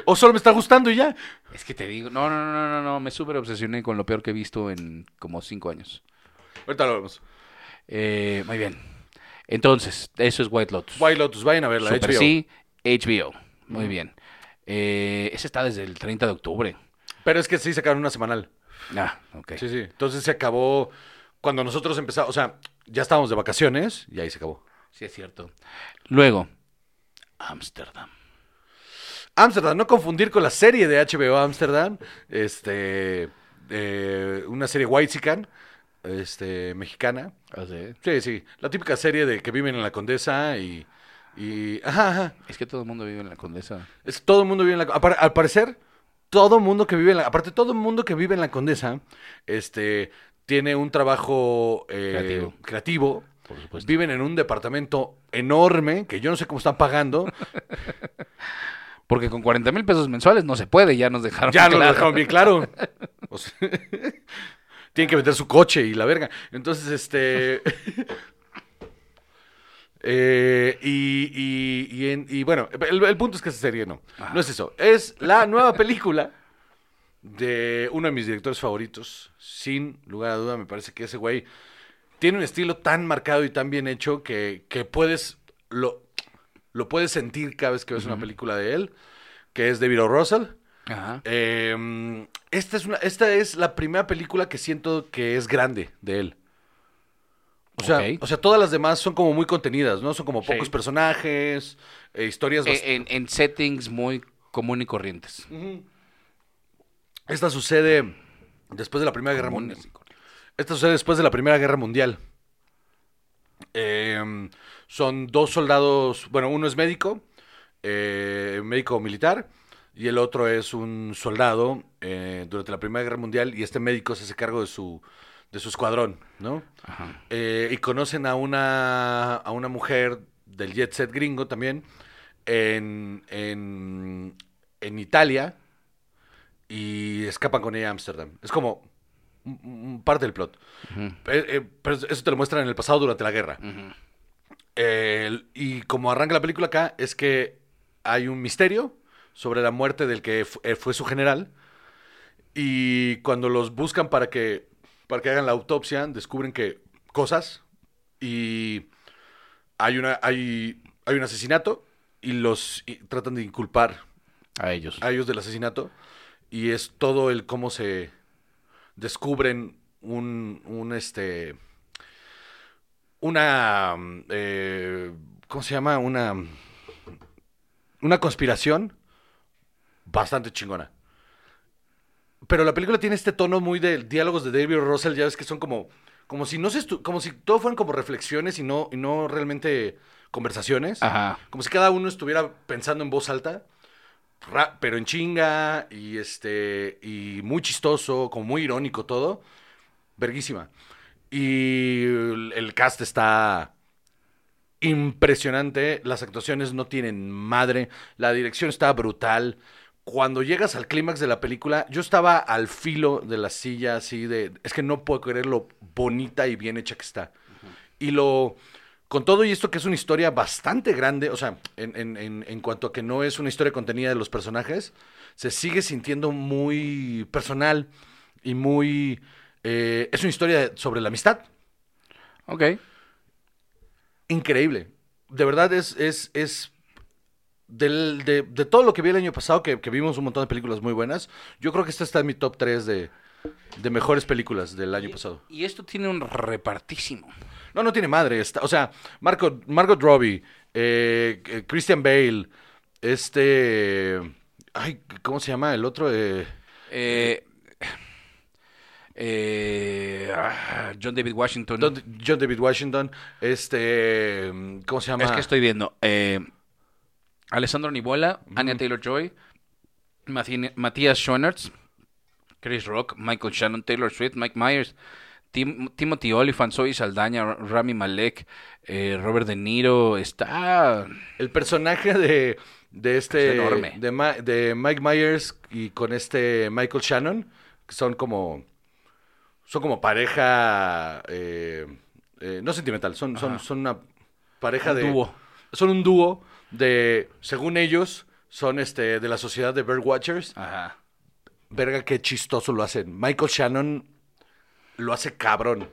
o solo me está gustando y ya. Es que te digo, no, no, no, no, no, me súper obsesioné con lo peor que he visto en como cinco años. Ahorita lo vemos. Eh, muy bien. Entonces, eso es White Lotus. White Lotus, vayan a verla. Super HBO. sí, HBO. Muy bien. Eh, ese está desde el 30 de octubre. Pero es que sí sacaron una semanal. Ah, ok. Sí, sí. Entonces se acabó cuando nosotros empezamos, o sea, ya estábamos de vacaciones y ahí se acabó. Sí, es cierto. Luego, Ámsterdam. Amsterdam, no confundir con la serie de HBO Amsterdam, este, eh, una serie White este, mexicana. Ah, sí. Sí, sí, la típica serie de que viven en la Condesa y, y ajá, ajá. Es que todo el mundo vive en la Condesa. Es, todo el mundo vive en la apar- Al parecer, todo el mundo que vive en la... Aparte, todo el mundo que vive en la Condesa, este, tiene un trabajo eh, Creativo. creativo. Por supuesto. Viven en un departamento enorme, que yo no sé cómo están pagando. Porque con 40 mil pesos mensuales no se puede, ya nos dejaron ya nos claro. dejaron bien claro. O sea, tienen que vender su coche y la verga. Entonces, este... eh, y, y, y en- y bueno, el, el punto es que esa serie no. Ajá. No es eso. Es la nueva película de uno de mis directores favoritos. Sin lugar a duda, me parece que ese güey tiene un estilo tan marcado y tan bien hecho que, que puedes... Lo, lo puedes sentir cada vez que ves una película de él, que es David O. Russell. Ajá. Eh, esta, es una, esta es la primera película que siento que es grande de él. O sea, o sea, todas las demás son como muy contenidas, ¿no? Son como Sí. pocos personajes, eh, historias Eh, en, en settings muy común y corrientes. Esta sucede después de la Primera Guerra Mundial. Esta sucede después de la Primera Guerra Mundial. Eh, son dos soldados, bueno, uno es médico, eh, médico militar, y el otro es un soldado eh, durante la Primera Guerra Mundial, y este médico se hace cargo de su, de su escuadrón, ¿no? Ajá. Eh, y conocen a una, a una mujer del jet set gringo también en, en, en Italia, y escapan con ella a Ámsterdam. Es como parte del plot. Eh, eh, pero eso te lo muestran en el pasado durante la guerra. y como arranca la película acá, es que hay un misterio sobre la muerte del que eh, fue su general. Y cuando los buscan para que, para que hagan la autopsia, descubren que cosas. Y hay, una, hay, hay un asesinato y los y tratan de inculpar A ellos. a ellos del asesinato. Y es todo el cómo se descubren un, un este, una, eh, ¿cómo se llama? Una, una conspiración bastante chingona. Pero la película tiene este tono muy de diálogos de David Russell, ya ves que son como, como si no se como si todo fueran como reflexiones y no, y no realmente conversaciones. Ajá. Como si cada uno estuviera pensando en voz alta, ra- pero en chinga y este y muy chistoso, como muy irónico todo. Verguísima. Y el, el cast está impresionante, las actuaciones no tienen madre, la dirección está brutal. Cuando llegas al clímax de la película, yo estaba al filo de la silla así de, es que no puedo creer lo bonita y bien hecha que está. Y lo, con todo y esto que es una historia bastante grande, o sea, en, en- en- en cuanto a que no es una historia contenida de los personajes, se sigue sintiendo muy personal y muy... eh, es una historia sobre la amistad. Ok. Increíble. De verdad es... es, es del- de, de todo lo que vi el año pasado, que, que vimos un montón de películas muy buenas, yo creo que esta está en mi top 3 de, de mejores películas del año pasado. Y esto tiene un repartísimo. No, no tiene madre. Está, o sea, Marco, Margot Robbie, eh, eh, Christian Bale, este... Ay, ¿cómo se llama el otro? Eh, Eh, eh, John David Washington. Don- John David Washington, este... ¿Cómo se llama? Es que estoy viendo. eh, Alessandro Nibola, Anya Taylor-Joy, Matías Schoenertz, Chris Rock, Michael Shannon, Taylor Swift, Mike Myers, Tim- Timothy Olyphant, Zoe Saldaña, Rami Malek, eh, Robert De Niro. Está... El personaje de, de este... Es enorme. De, Ma- de Mike Myers y con este Michael Shannon, que son como... Son como pareja... eh, eh, no sentimental, son, son, Ajá. son una pareja Un de... dúo. Son un dúo de... Según ellos, son este de la sociedad de Birdwatchers. Ajá. Verga, qué chistoso lo hacen. Michael Shannon lo hace cabrón.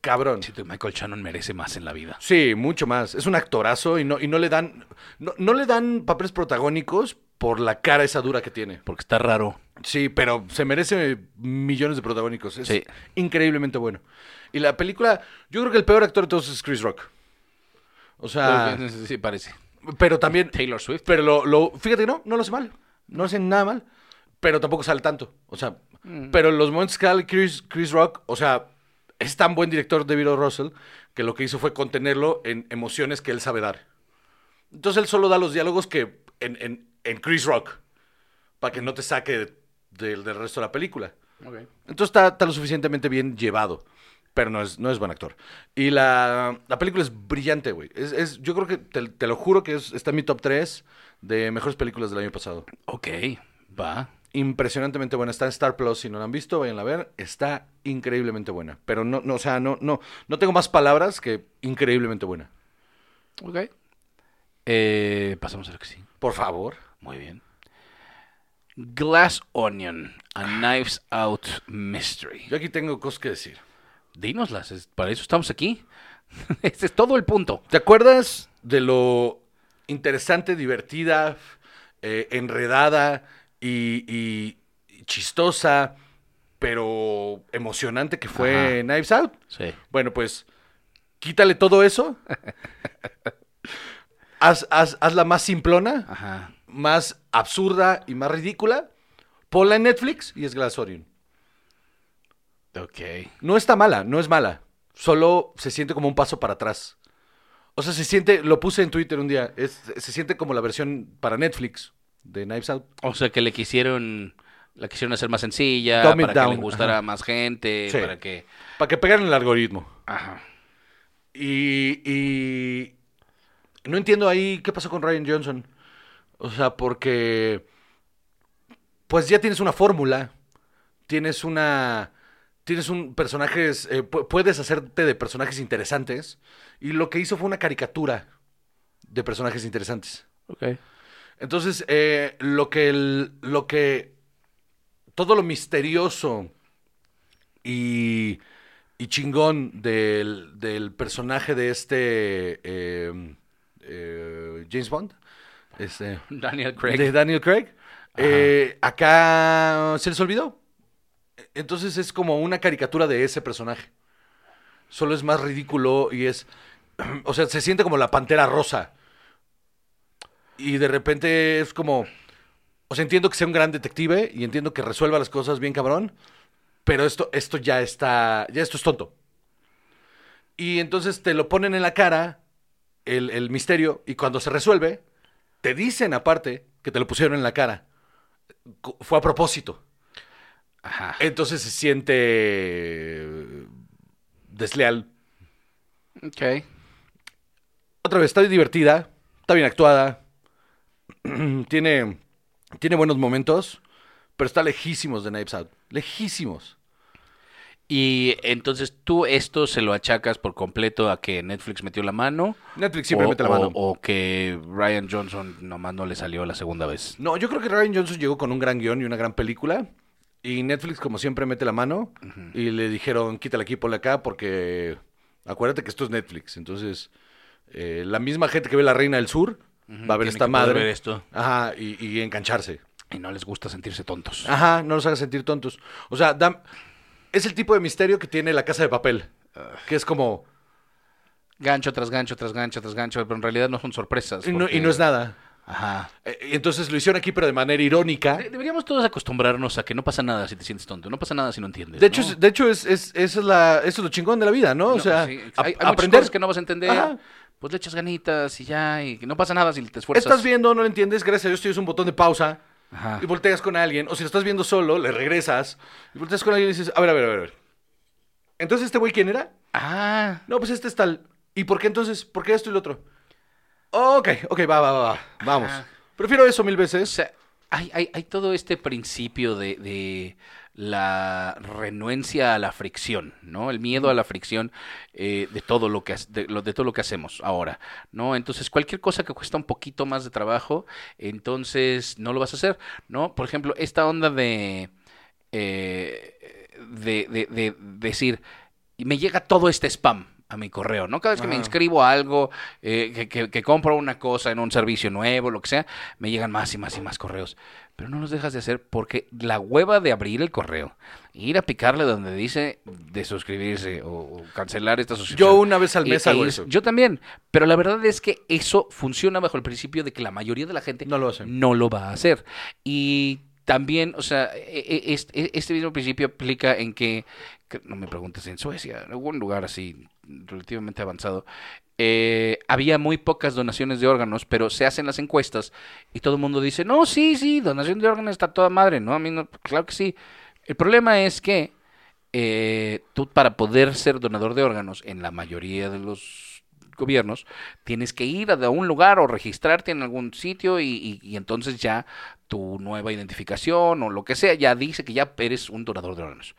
Cabrón. Que Michael Shannon merece más en la vida. Sí, mucho más. Es un actorazo y no, y no le dan. No, no le dan papeles protagónicos por la cara esa dura que tiene. Porque está raro. Sí, pero se merece millones de protagónicos. Es Sí. increíblemente bueno. Y la película, yo creo que el peor actor de todos es Chris Rock. O sea, sí, parece. Pero también. Taylor Swift. Pero lo, lo- fíjate, no, no lo hace mal. No hace nada mal. Pero tampoco sale tanto. O sea, Mm. pero los momentos que sale Chris, Chris Rock, o sea, es tan buen director David O. Russell que lo que hizo fue contenerlo en emociones que él sabe dar. Entonces él solo da los diálogos que en, en- en Chris Rock, para que no te saque de- del- del resto de la película. Entonces está, está lo suficientemente bien llevado. Pero no es, no es buen actor. Y la, la película es brillante, güey. Es, es- yo creo que, te, te lo juro que es- está en mi top 3 de mejores películas del año pasado. Ok, va. Impresionantemente buena. Está en Star Plus. Si no la han visto, vayan a ver. Está increíblemente buena. Pero no, no, o sea, no, no, no tengo más palabras que increíblemente buena. Ok. Eh, pasamos a lo que sí. Por favor. Muy bien. Glass Onion, a Knives Out Mystery. Yo aquí tengo cosas que decir. Dínoslas, es- para eso estamos aquí. Ese es todo el punto. ¿Te acuerdas de lo interesante, divertida, eh, enredada y, y- y chistosa, pero emocionante que fue Knives Out? Sí. Bueno, pues quítale todo eso. haz, haz- hazla más simplona, Ajá. más absurda y más ridícula. Ponla en Netflix y es Glass Onion. Ok. No está mala, no es mala. Solo se siente como un paso para atrás. O sea, se siente, lo puse en Twitter un día, es- se siente como la versión para Netflix de Knives Out. O sea que le quisieron, la quisieron hacer más sencilla, Dumb para que down, le gustara ajá. a más gente, Sí. para que... Para que pegaran el algoritmo. Ajá. Y, y no entiendo ahí qué pasó con Ryan Johnson. O sea, porque pues ya tienes una fórmula, tienes una, tienes un personajes, eh, pu- puedes hacerte de personajes interesantes y lo que hizo fue una caricatura de personajes interesantes. Ok. Entonces, eh, lo que el, lo que todo lo misterioso y, y chingón del, del personaje de este eh, eh, James Bond, este, Daniel Craig. de Daniel Craig, acá se les olvidó. Entonces es como una caricatura de ese personaje. Solo es más ridículo y es, o sea, se siente como la pantera rosa. Y de repente es como, o sea, entiendo que sea un gran detective y entiendo que resuelva las cosas bien cabrón, pero esto, esto ya está, ya esto es tonto. Y entonces te lo ponen en la cara, el, el misterio, y cuando se resuelve, te dicen aparte que te lo pusieron en la cara. Fue a propósito. Ajá. Entonces se siente desleal. Ok. Otra vez, está divertida, está bien actuada, tiene, tiene buenos momentos, pero está lejísimos de Knives Out. Lejísimos. Y entonces tú esto se lo achacas por completo a que Netflix metió la mano. Netflix siempre o, mete la o- mano. o que Ryan Johnson nomás no le salió la segunda vez. No, yo creo que Ryan Johnson llegó con un gran guion y una gran película. Y Netflix, como siempre, mete la mano. Y le dijeron, quítala aquí, ponla acá, porque acuérdate que esto es Netflix. Entonces, eh, la misma gente que ve La Reina del Sur va a ver tiene esta que madre. ver esto. Ajá, y, y engancharse. Y no les gusta sentirse tontos. Ajá, no los haga sentir tontos. O sea, es el tipo de misterio que tiene la casa de papel. Que es como. Gancho tras gancho tras gancho tras gancho, pero en realidad no son sorpresas. Y no, porque- y no es nada. Ajá. Eh, y entonces lo hicieron aquí, pero de manera irónica. De- Deberíamos todos acostumbrarnos a que no pasa nada si te sientes tonto, no pasa nada si no entiendes. De hecho, ¿no? es, de hecho es, es- eso, es la, eso es lo chingón de la vida, ¿no? o sea, sí, hay, hay aprender. cosas que no vas a entender. Ajá. Pues le echas ganitas y ya, y que no pasa nada si te esfuerzas. Estás viendo, no lo entiendes, gracias a Dios tienes un botón de pausa Ajá. y volteas con alguien. O si lo estás viendo solo, le regresas y volteas con alguien y dices, a ver, a ver, a ver. a ver. Entonces, ¿este güey quién era? Ah, No, pues este es tal. ¿Y por qué entonces? ¿Por qué esto y lo otro? Ok, ok, va, va, va, va. Vamos. Ajá. Prefiero eso mil o veces. sea, hay, hay, hay todo este principio de, de la renuencia a la fricción, ¿no? El miedo a la fricción eh, de todo lo que de, de todo lo que hacemos ahora, ¿no? Entonces cualquier cosa que cuesta un poquito más de trabajo, entonces no lo vas a hacer, ¿no? Por ejemplo, esta onda de eh, de, de- de decir me llega todo este spam a mi correo, ¿no? Cada vez que me inscribo a algo, eh, que, que- que compro una cosa en un servicio nuevo, lo que sea, me llegan más y más y más correos. Pero no los dejas de hacer porque la hueva de abrir el correo, ir a picarle donde dice de suscribirse o, o cancelar esta suscripción. Yo una vez al mes e hago eso. Yo también, pero la verdad es que eso funciona bajo el principio de que la mayoría de la gente No lo hacen. no lo va a hacer. Y también, o sea, e- e- este, este mismo principio aplica en que, que no me preguntes, en Suecia, en algún lugar así relativamente avanzado, eh, había muy pocas donaciones de órganos, pero se hacen las encuestas y todo el mundo dice, no, sí, sí, donación de órganos está toda madre, ¿no? A mí no, claro que sí. El problema es que eh, tú para poder ser donador de órganos en la mayoría de los gobiernos, tienes que ir a un lugar o registrarte en algún sitio y, y- y entonces ya tu nueva identificación o lo que sea ya dice que ya eres un donador de órganos.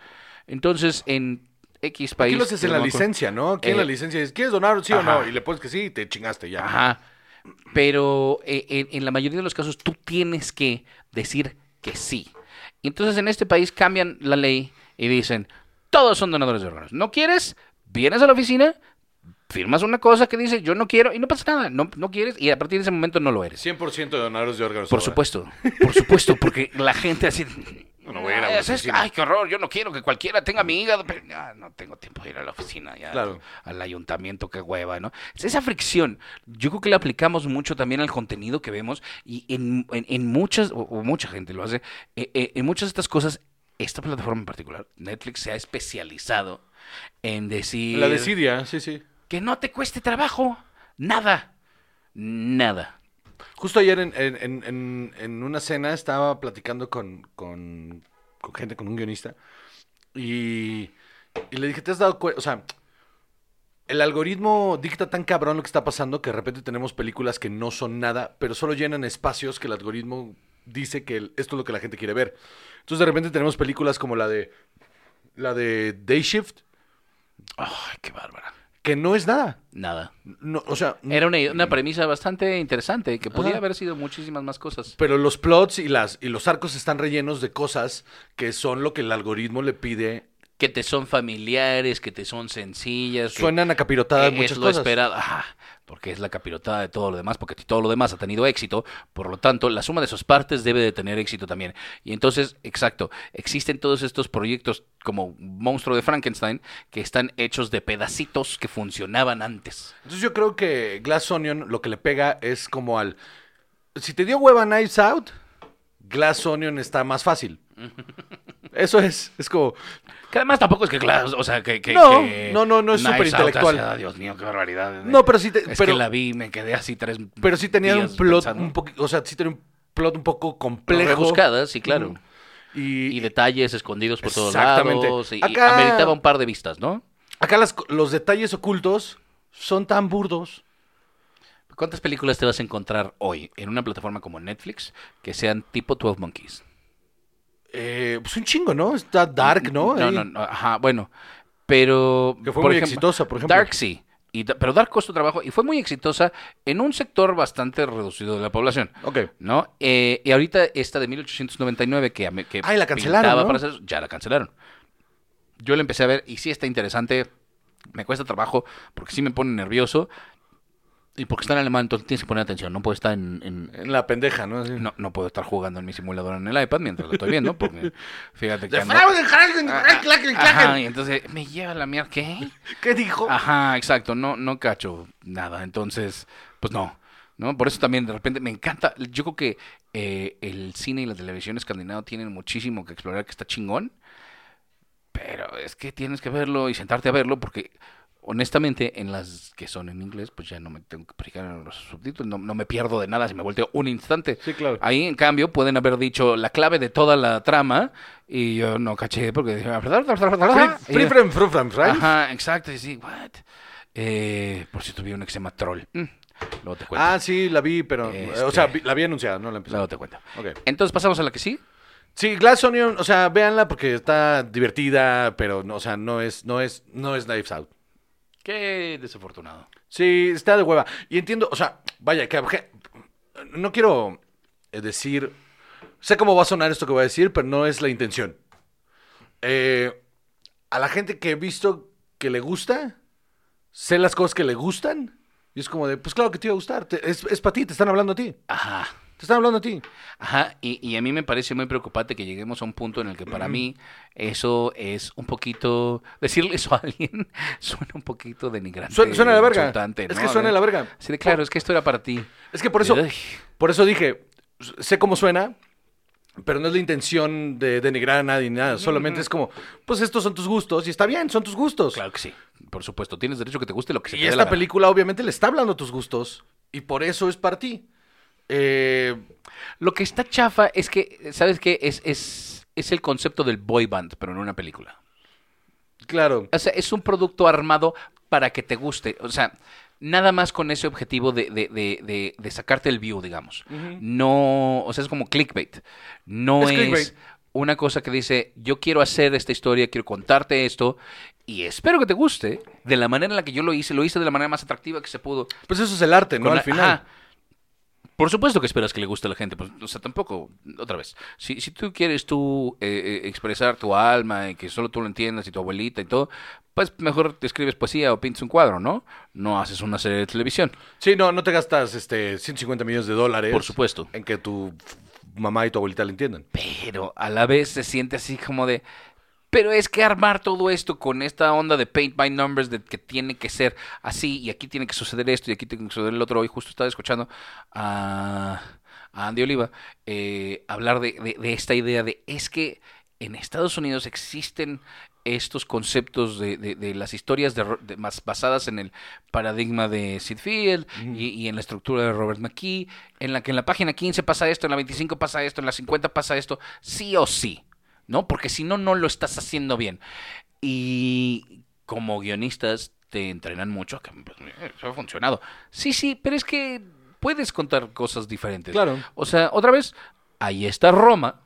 Entonces, en X país... Aquí lo haces en la licencia, ¿no? En Eh, la licencia es, ¿quieres donar sí o no? Y le pones que sí y te chingaste ya. Ajá. Pero eh, en, en la mayoría de los casos tú tienes que decir que sí. Entonces en este país cambian la ley y dicen, todos son donadores de órganos. ¿No quieres? Vienes a la oficina, firmas una cosa que dice, yo no quiero, y no pasa nada. No, no quieres, y a partir de ese momento no lo eres. 100% de donadores de órganos. Por supuesto, por supuesto, porque la gente así... No voy a ir a "Ay, la es- oficina". Ay, qué horror, yo no quiero que cualquiera tenga mi hígado. pero, ah, no tengo tiempo de ir a la oficina, ya, Claro. al ayuntamiento, qué hueva, ¿no? Es Esa fricción, yo creo que la aplicamos mucho también al contenido que vemos y en, en- en muchas, o, o mucha gente lo hace, eh, eh, en muchas de estas cosas, esta plataforma en particular, Netflix, se ha especializado en decir... La desidia, sí, sí. Que no te cueste trabajo, nada, nada. Justo ayer en, en- en- una cena estaba platicando con, con- gente, con un guionista, y, y le dije, ¿te has dado cuenta? O sea, el algoritmo dicta tan cabrón lo que está pasando que de repente tenemos películas que no son nada, pero solo llenan espacios que el algoritmo dice que esto es lo que la gente quiere ver. Entonces de repente tenemos películas como la de la de Day Shift, Ay, qué bárbara. Que no es nada. Nada. No, o sea, Era una, una premisa bastante interesante, que podía Ajá. haber sido muchísimas más cosas. pero los plots y las y los arcos están rellenos de cosas que son lo que el algoritmo le pide. Que te son familiares, que te son sencillas. Suenan a capirotada es muchas lo cosas. esperado. Ajá, porque es la capirotada de todo lo demás, porque todo lo demás ha tenido éxito, por lo tanto, la suma de sus partes debe de tener éxito también. Y entonces, exacto, existen todos estos proyectos como Monstruo de Frankenstein que están hechos de pedacitos que funcionaban antes. Entonces yo creo que Glass Onion lo que le pega es como al... Si te dio hueva Knives Out, Glass Onion está más fácil. Eso es, es como... Que además tampoco es que, claro, o sea, que... que- No, que no, no, no es súper intelectual. ah, Dios mío, qué barbaridad. No, pero sí te- Es pero- que la vi y me quedé así tres Pero sí tenía un plot pensando. un poquito... O sea, sí tenía un plot un poco complejo. Rebuscada, sí, claro. Y, Y detalles escondidos por todos lados. Y, y Acá- ameritaba un par de vistas, ¿no? acá las los detalles ocultos son tan burdos. ¿Cuántas películas te vas a encontrar hoy en una plataforma como Netflix que sean tipo 12 Monkeys? Eh, pues un chingo, ¿no? Está Dark, ¿no? No, no, no, ajá, bueno. Pero. Que fue muy exitosa, por ejemplo. Dark sí. Y, pero Dark costó trabajo y fue muy exitosa en un sector bastante reducido de la población. Ok. ¿No? Eh, y ahorita esta de 1899 que, que Ay, la cancelaron, para hacer ya la cancelaron. Yo la empecé a ver y sí está interesante. Me cuesta trabajo porque sí me pone nervioso. Y porque está en alemán, entonces tienes que poner atención. No puedo estar en, en- En la pendeja, ¿no? Así. no, no puedo estar jugando en mi simulador en el iPad mientras lo estoy viendo. Porque fíjate que. Ando- fraude, Hargen, Ajá, y entonces me lleva la mierda. ¿Qué? ¿Qué dijo? Ajá, exacto, no, no cacho nada, entonces, pues no, ¿no? Por eso también de repente me encanta, yo creo que eh, el cine y la televisión escandinavo tienen muchísimo que explorar, que está chingón, pero es que tienes que verlo y sentarte a verlo porque honestamente en las que son en inglés, pues ya no me tengo que fijar en los subtítulos, no, no me pierdo de nada si me volteo un instante. Sí, claro. Ahí, en cambio, pueden haber dicho la clave de toda la trama y yo no caché porque dije, "Ah, Free, frame, free frame, right? Ajá, exacto. Y sí, what? Eh, por cierto, vi uno que se llama Troll. Mm, Luego te cuento. Ah, sí, la vi, pero... Este- O sea, vi- la vi anunciada, no la empecé. Luego te cuento. Ok. Entonces pasamos a la que sí. Sí, Glass Onion, o sea, véanla porque está divertida, pero, no, o sea, no es, no es, no es Knives Out. Qué desafortunado. Sí, está de hueva. Y entiendo, o sea, vaya, que, no quiero eh, decir, sé cómo va a sonar esto que voy a decir, pero no es la intención. Eh, a la gente que he visto que le gusta, sé las cosas que le gustan, y es como de, pues claro que te iba a gustar, te- es, es para ti, te están hablando a ti, Ajá. Te están hablando a ti. Ajá, y, y a mí me parece muy preocupante que lleguemos a un punto en el que para mí eso es un poquito, decirle eso a alguien suena un poquito denigrante. Suena, suena la verga. insultante, Es ¿no? que suena la verga. De claro, es que esto era para ti. Es que por eso, Ay. por eso dije, sé cómo suena, pero no es la intención de denigrar a nadie ni nada. Solamente es como, pues estos son tus gustos y está bien, son tus gustos. Claro que sí, por supuesto, tienes derecho a que te guste lo que se y te dé la esta gana. película obviamente le está hablando a tus gustos y por eso es para ti. Eh, Lo que está chafa es que, ¿sabes qué? Es, es, es el concepto del boy band, pero en una película. claro. O sea, es un producto armado para que te guste. O sea, nada más con ese objetivo de, de, de, de, de sacarte el view, digamos. No, o sea, es como clickbait. No Es es, clickbait. una cosa que dice, yo quiero hacer esta historia, quiero contarte esto, y espero que te guste. De la manera en la que yo lo hice, lo hice de la manera más atractiva que se pudo. Pues eso es el arte, ¿no? Con Al la- final. ajá. Por supuesto que esperas que le guste a la gente, pues, o sea, tampoco, otra vez, si, si tú quieres tú eh, eh, expresar tu alma y que solo tú lo entiendas y tu abuelita y todo, pues mejor te escribes poesía o pintas un cuadro, ¿no? No haces una serie de televisión, Sí, no, no te gastas este 150 millones de dólares. por supuesto. En que tu mamá y tu abuelita le entiendan. Pero a la vez se siente así como de... Pero es que armar todo esto con esta onda de paint by numbers de que tiene que ser así y aquí tiene que suceder esto y aquí tiene que suceder el otro. Hoy justo estaba escuchando a, a Andy Oliva eh, hablar de, de- de esta idea de es que en Estados Unidos existen estos conceptos de, de- de las historias de, Ro- de- más basadas en el paradigma de Sid Field y, y en la estructura de Robert McKee, en la que en la página 15 pasa esto, en la 25 pasa esto, en la 50 pasa esto, sí o sí, ¿no? Porque si no, no lo estás haciendo bien. Y como guionistas te entrenan mucho, que pues, eso ha funcionado. Sí, sí, pero es que puedes contar cosas diferentes. Claro. O sea, otra vez, Ahí está Roma,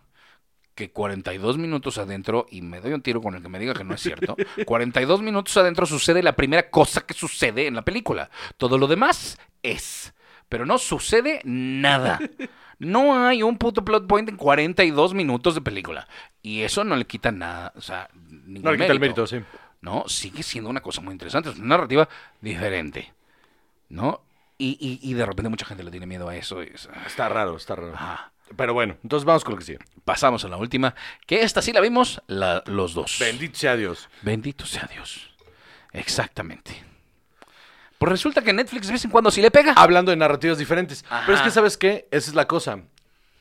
que 42 minutos adentro, y me doy un tiro con el que me diga que no es cierto, 42 minutos adentro sucede la primera cosa que sucede en la película. Todo lo demás es, pero no sucede nada. No hay un puto plot point en 42 minutos de película. Y eso no le quita nada, o sea, ningún No le quita el mérito, sí. ¿no? Sigue siendo una cosa muy interesante, es una narrativa diferente, ¿no? Y, y- y de repente mucha gente le tiene miedo a eso. y es- Está raro, está raro. Ajá. Pero bueno, entonces vamos con lo que sigue. Pasamos a la última, que esta sí la vimos la- los dos. Bendito sea Dios. Bendito sea Dios. Exactamente. Pues resulta que Netflix de vez en cuando sí le pega. Hablando de narrativas diferentes. Ajá. Pero es que, ¿sabes qué? Esa es la cosa.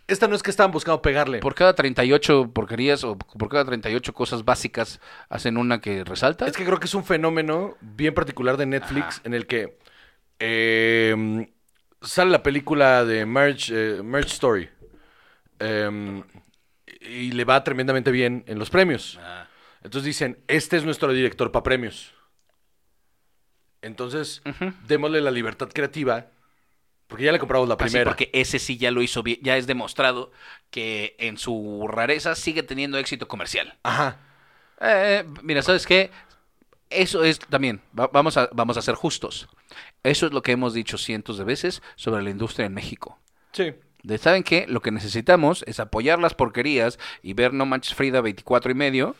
Esta no es que estaban buscando pegarle. Por cada 38 porquerías o por cada 38 cosas básicas hacen una que resalta. Es que creo que es un fenómeno bien particular de Netflix en el que eh, sale la película de Marriage, eh, Marriage Story eh, y le va tremendamente bien en los premios. Ah, Entonces dicen, este es nuestro director para premios. Entonces, démosle la libertad creativa, porque ya le compramos la así primera. porque ese sí ya lo hizo bien, ya es demostrado que en su rareza sigue teniendo éxito comercial. Ajá. Eh, mira, ¿sabes qué? Eso es también, va- vamos, a, vamos a ser justos. Eso es lo que hemos dicho cientos de veces sobre la industria en México. Sí. De, ¿Saben qué? Lo que necesitamos es apoyar las porquerías y ver No Manches Frida 24 y medio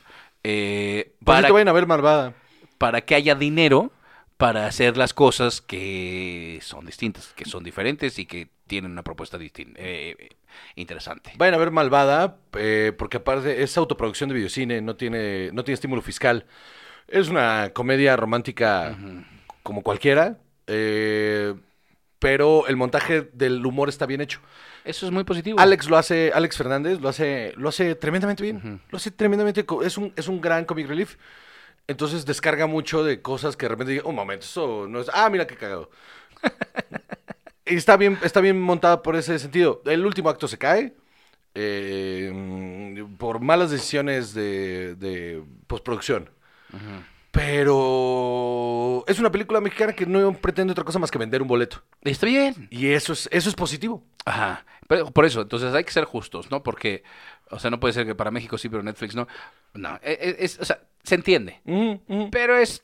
eh, Para para, que vayan a ver Malvada. para que haya dinero para hacer las cosas que son distintas, que son diferentes y que tienen una propuesta distin- eh, interesante. Vayan a ver Malvada, eh, porque aparte es autoproducción de videocine, no tiene, no tiene estímulo fiscal. Es una comedia romántica como cualquiera, eh, pero el montaje del humor está bien hecho. Eso es muy positivo. Alex lo hace, Alex Fernández lo hace, lo hace tremendamente bien. Lo hace tremendamente, es un, es un gran comic relief. Entonces descarga mucho de cosas que de repente diga, un momento, eso no es. Ah, mira qué cagado. y está bien, está bien montada por ese sentido. El último acto se cae. eh, por malas decisiones de, de postproducción. Pero es una película mexicana que no pretende otra cosa más que vender un boleto. Está bien. Y eso es, eso es positivo. Ajá. Pero por eso, entonces hay que ser justos, ¿no? Porque, o sea, no puede ser que para México sí, pero Netflix no. No, e- e- es, o sea, se entiende. Ujú, ujú. Pero es,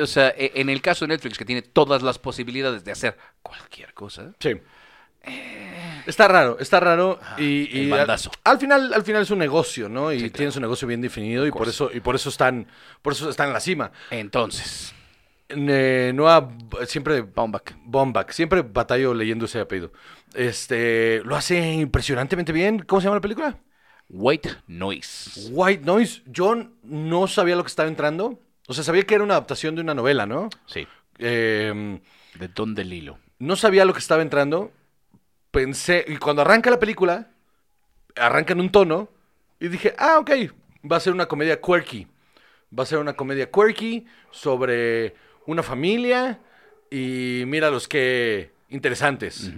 o sea, e- en el caso de Netflix, que tiene todas las posibilidades de hacer cualquier cosa. Sí. Está raro, está raro y, Eh. el y al, bandazo. al final al final es un negocio, ¿no? Y Sí, tienen su negocio bien definido y por eso y por eso están por eso están en la cima. Entonces, Eh, Noah siempre Baumbach. Bombach, siempre batallo leyendo ese apellido. Este, lo hace impresionantemente bien. ¿Cómo se llama la película? White Noise. White Noise. Yo no sabía lo que estaba entrando. O sea, sabía que era una adaptación de una novela, ¿no? Sí. Eh, De Don DeLillo. no sabía lo que estaba entrando. Pensé, y cuando arranca la película, arranca en un tono, y dije, ah, ok, va a ser una comedia quirky. Va a ser una comedia quirky sobre una familia y mira los que interesantes.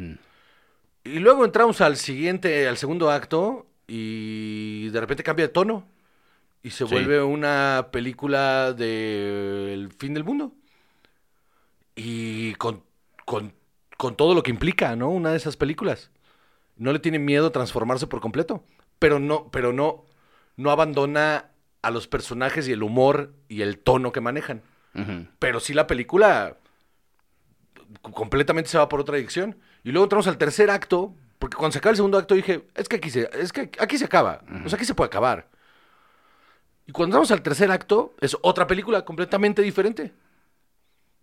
Y luego entramos al siguiente, al segundo acto, y de repente cambia de tono. Y se Sí. vuelve una película del fin del mundo. Y con, con, con todo lo que implica, ¿no? Una de esas películas. No le tiene miedo a transformarse por completo. Pero no, pero no, no abandona a los personajes y el humor y el tono que manejan. Pero sí la película completamente se va por otra dirección. Y luego entramos al tercer acto, porque cuando se acaba el segundo acto dije, es que aquí se, es que aquí se acaba. O sea, aquí se puede acabar. Y cuando entramos al tercer acto, es otra película completamente diferente.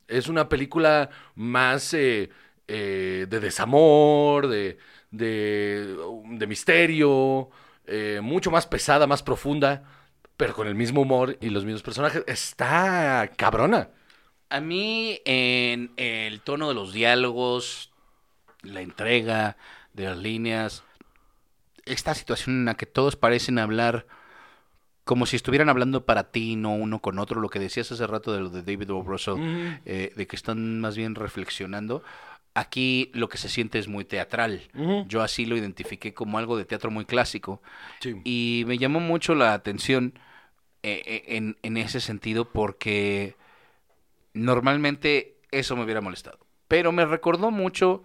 Es una película más eh, eh, de desamor, de, de, de misterio, eh, mucho más pesada, más profunda, pero con el mismo humor y los mismos personajes. Está cabrona. A mí, en el tono de los diálogos, la entrega de las líneas, esta situación en la que todos parecen hablar como si estuvieran hablando para ti, no uno con otro, lo que decías hace rato de lo de David O. Russell, eh, de que están más bien reflexionando. Aquí lo que se siente es muy teatral. Yo así lo identifiqué como algo de teatro muy clásico. Sí. Y me llamó mucho la atención eh, eh, en, en ese sentido porque normalmente eso me hubiera molestado. Pero me recordó mucho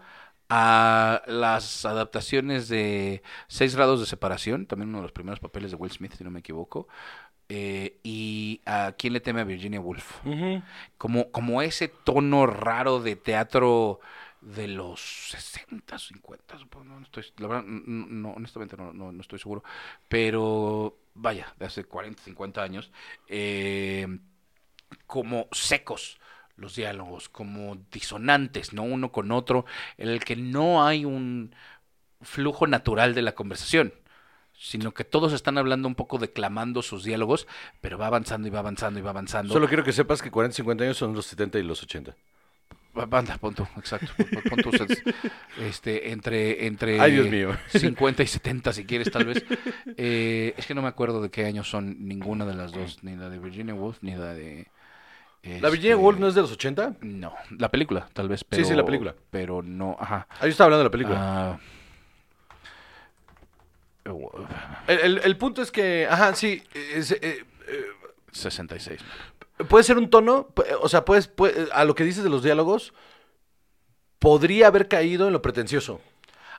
a las adaptaciones de Seis grados de separación, también uno de los primeros papeles de Will Smith, si no me equivoco, eh, y a ¿Quién le teme a Virginia Woolf? Como, como ese tono raro de teatro de los 60, 50, supongo, no estoy, la verdad, no, honestamente no, no, no estoy seguro, pero vaya, de hace 40, 50 años, eh, como secos los diálogos, como disonantes, ¿no? Uno con otro, en el que no hay un flujo natural de la conversación, sino que todos están hablando un poco declamando sus diálogos, pero va avanzando y va avanzando y va avanzando. Solo quiero que sepas que 40 y 50 años son los 70 y los 80. Ba- Banda, pon tú, exacto. sets, este, entre, entre Ay, Dios mío. 50 y 70, si quieres, tal vez. Eh, es que no me acuerdo de qué años son ninguna de las dos, ni la de Virginia Woolf, ni la de... ¿La Virginia Woolf no es de los 80? No, la película, tal vez, pero... sí, la película. Pero no, ajá. Ah, yo estaba hablando de la película. Ah, El, el- el punto es que, ajá, sí, es, eh, eh, 66. puede ser un tono, o sea, puedes, puede- a lo que dices de los diálogos, podría haber caído en lo pretencioso.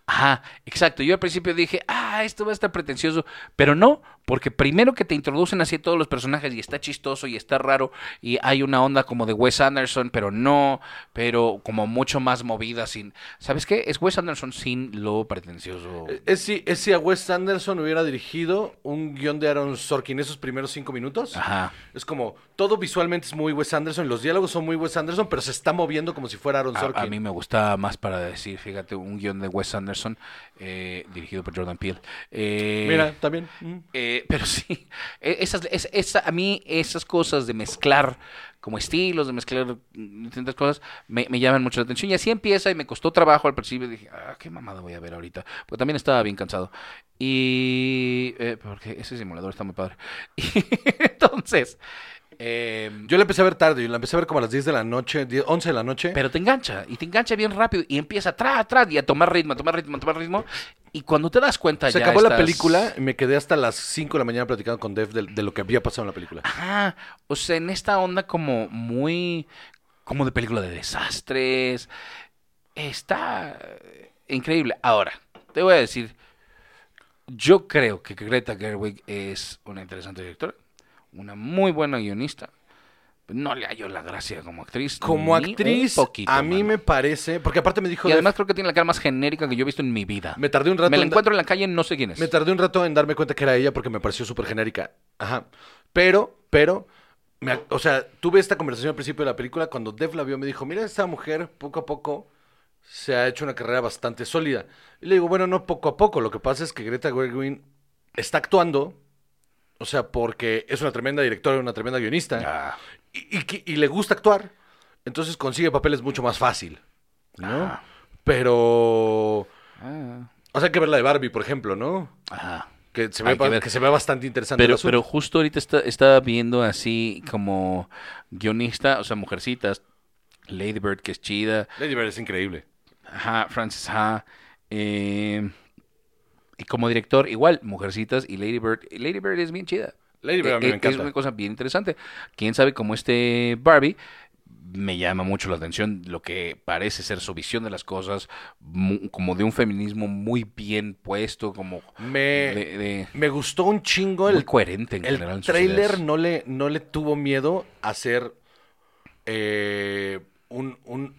Ajá, exacto. Yo al principio dije, ah, esto va a estar pretencioso, pero no, porque primero que te introducen así todos los personajes y está chistoso y está raro y hay una onda como de Wes Anderson, pero no, pero como mucho más movida sin, ¿sabes qué? Es Wes Anderson sin lo pretencioso. Eh, Es si, es si a Wes Anderson hubiera dirigido un guion de Aaron Sorkin esos primeros cinco minutos. Ajá. Es como, todo visualmente es muy Wes Anderson, los diálogos son muy Wes Anderson, pero se está moviendo como si fuera Aaron A, Sorkin. a mí me gustaba más para decir, fíjate, un guion de Wes Anderson eh, dirigido por Jordan Peele. Eh, Mira, también. mm. Eh, pero sí, e- esas, es- esa, a mí esas cosas de mezclar como estilos, de mezclar distintas cosas, me, me llaman mucho la atención. Y así empieza y me costó trabajo al principio. Dije, ah, qué mamada voy a ver ahorita. Porque también estaba bien cansado. Y... eh, porque ese simulador está muy padre. Y entonces... em, Yo la empecé a ver tarde, yo la empecé a ver como a las 10 de la noche, 10, 11 de la noche. pero te engancha, y te engancha bien rápido, y empieza atrás, atrás, y a tomar ritmo, a tomar ritmo, a tomar ritmo. Y cuando te das cuenta se ya acabó la película y me quedé hasta las 5 de la mañana platicando con Dev de, de lo que había pasado en la película. Ajá, o sea, en esta onda como muy, como de película de desastres, está increíble. Ahora, te voy a decir, yo creo que Greta Gerwig es una interesante directora, una muy buena guionista. No le hallo la gracia como actriz. Como ni un actriz, poquito, a mí mano. me parece, porque aparte me dijo Y además creo que tiene la cara más genérica que yo he visto en mi vida. me tardé un rato Me la en da- encuentro en la calle, no sé quién es. Me tardé un rato en darme cuenta que era ella porque me pareció súper genérica. Ajá. Pero, pero, me o sea, tuve esta conversación al principio de la película cuando Dev la vio me dijo, mira, esta mujer poco a poco se ha hecho una carrera bastante sólida. Y le digo, bueno, no poco a poco, lo que pasa es que Greta Gerwig está actuando, o sea, porque es una tremenda directora, una tremenda guionista, Ah, y, y y le gusta actuar, entonces consigue papeles mucho más fácil, ¿no? Ah. Pero... ah, O sea, hay que ver la de Barbie, por ejemplo, ¿no? ajá. Que se, ve, que se ve bastante interesante. Pero, justo ahorita está, estaba viendo así como guionista, o sea, mujercitas, Lady Bird, que es chida, Lady Bird es increíble. ajá, Francis Ha, eh, y como director, igual, mujercitas y Lady Bird. Lady Bird es bien chida. Lady Bird a mí Eh, me encanta. Es una cosa bien interesante. Quién sabe cómo este Barbie me llama mucho la atención lo que parece ser su visión de las cosas, como de un feminismo muy bien puesto, como Me, de, de- me gustó un chingo muy el, coherente en general. en el trailer. No le, no le tuvo miedo a hacer eh, un- un-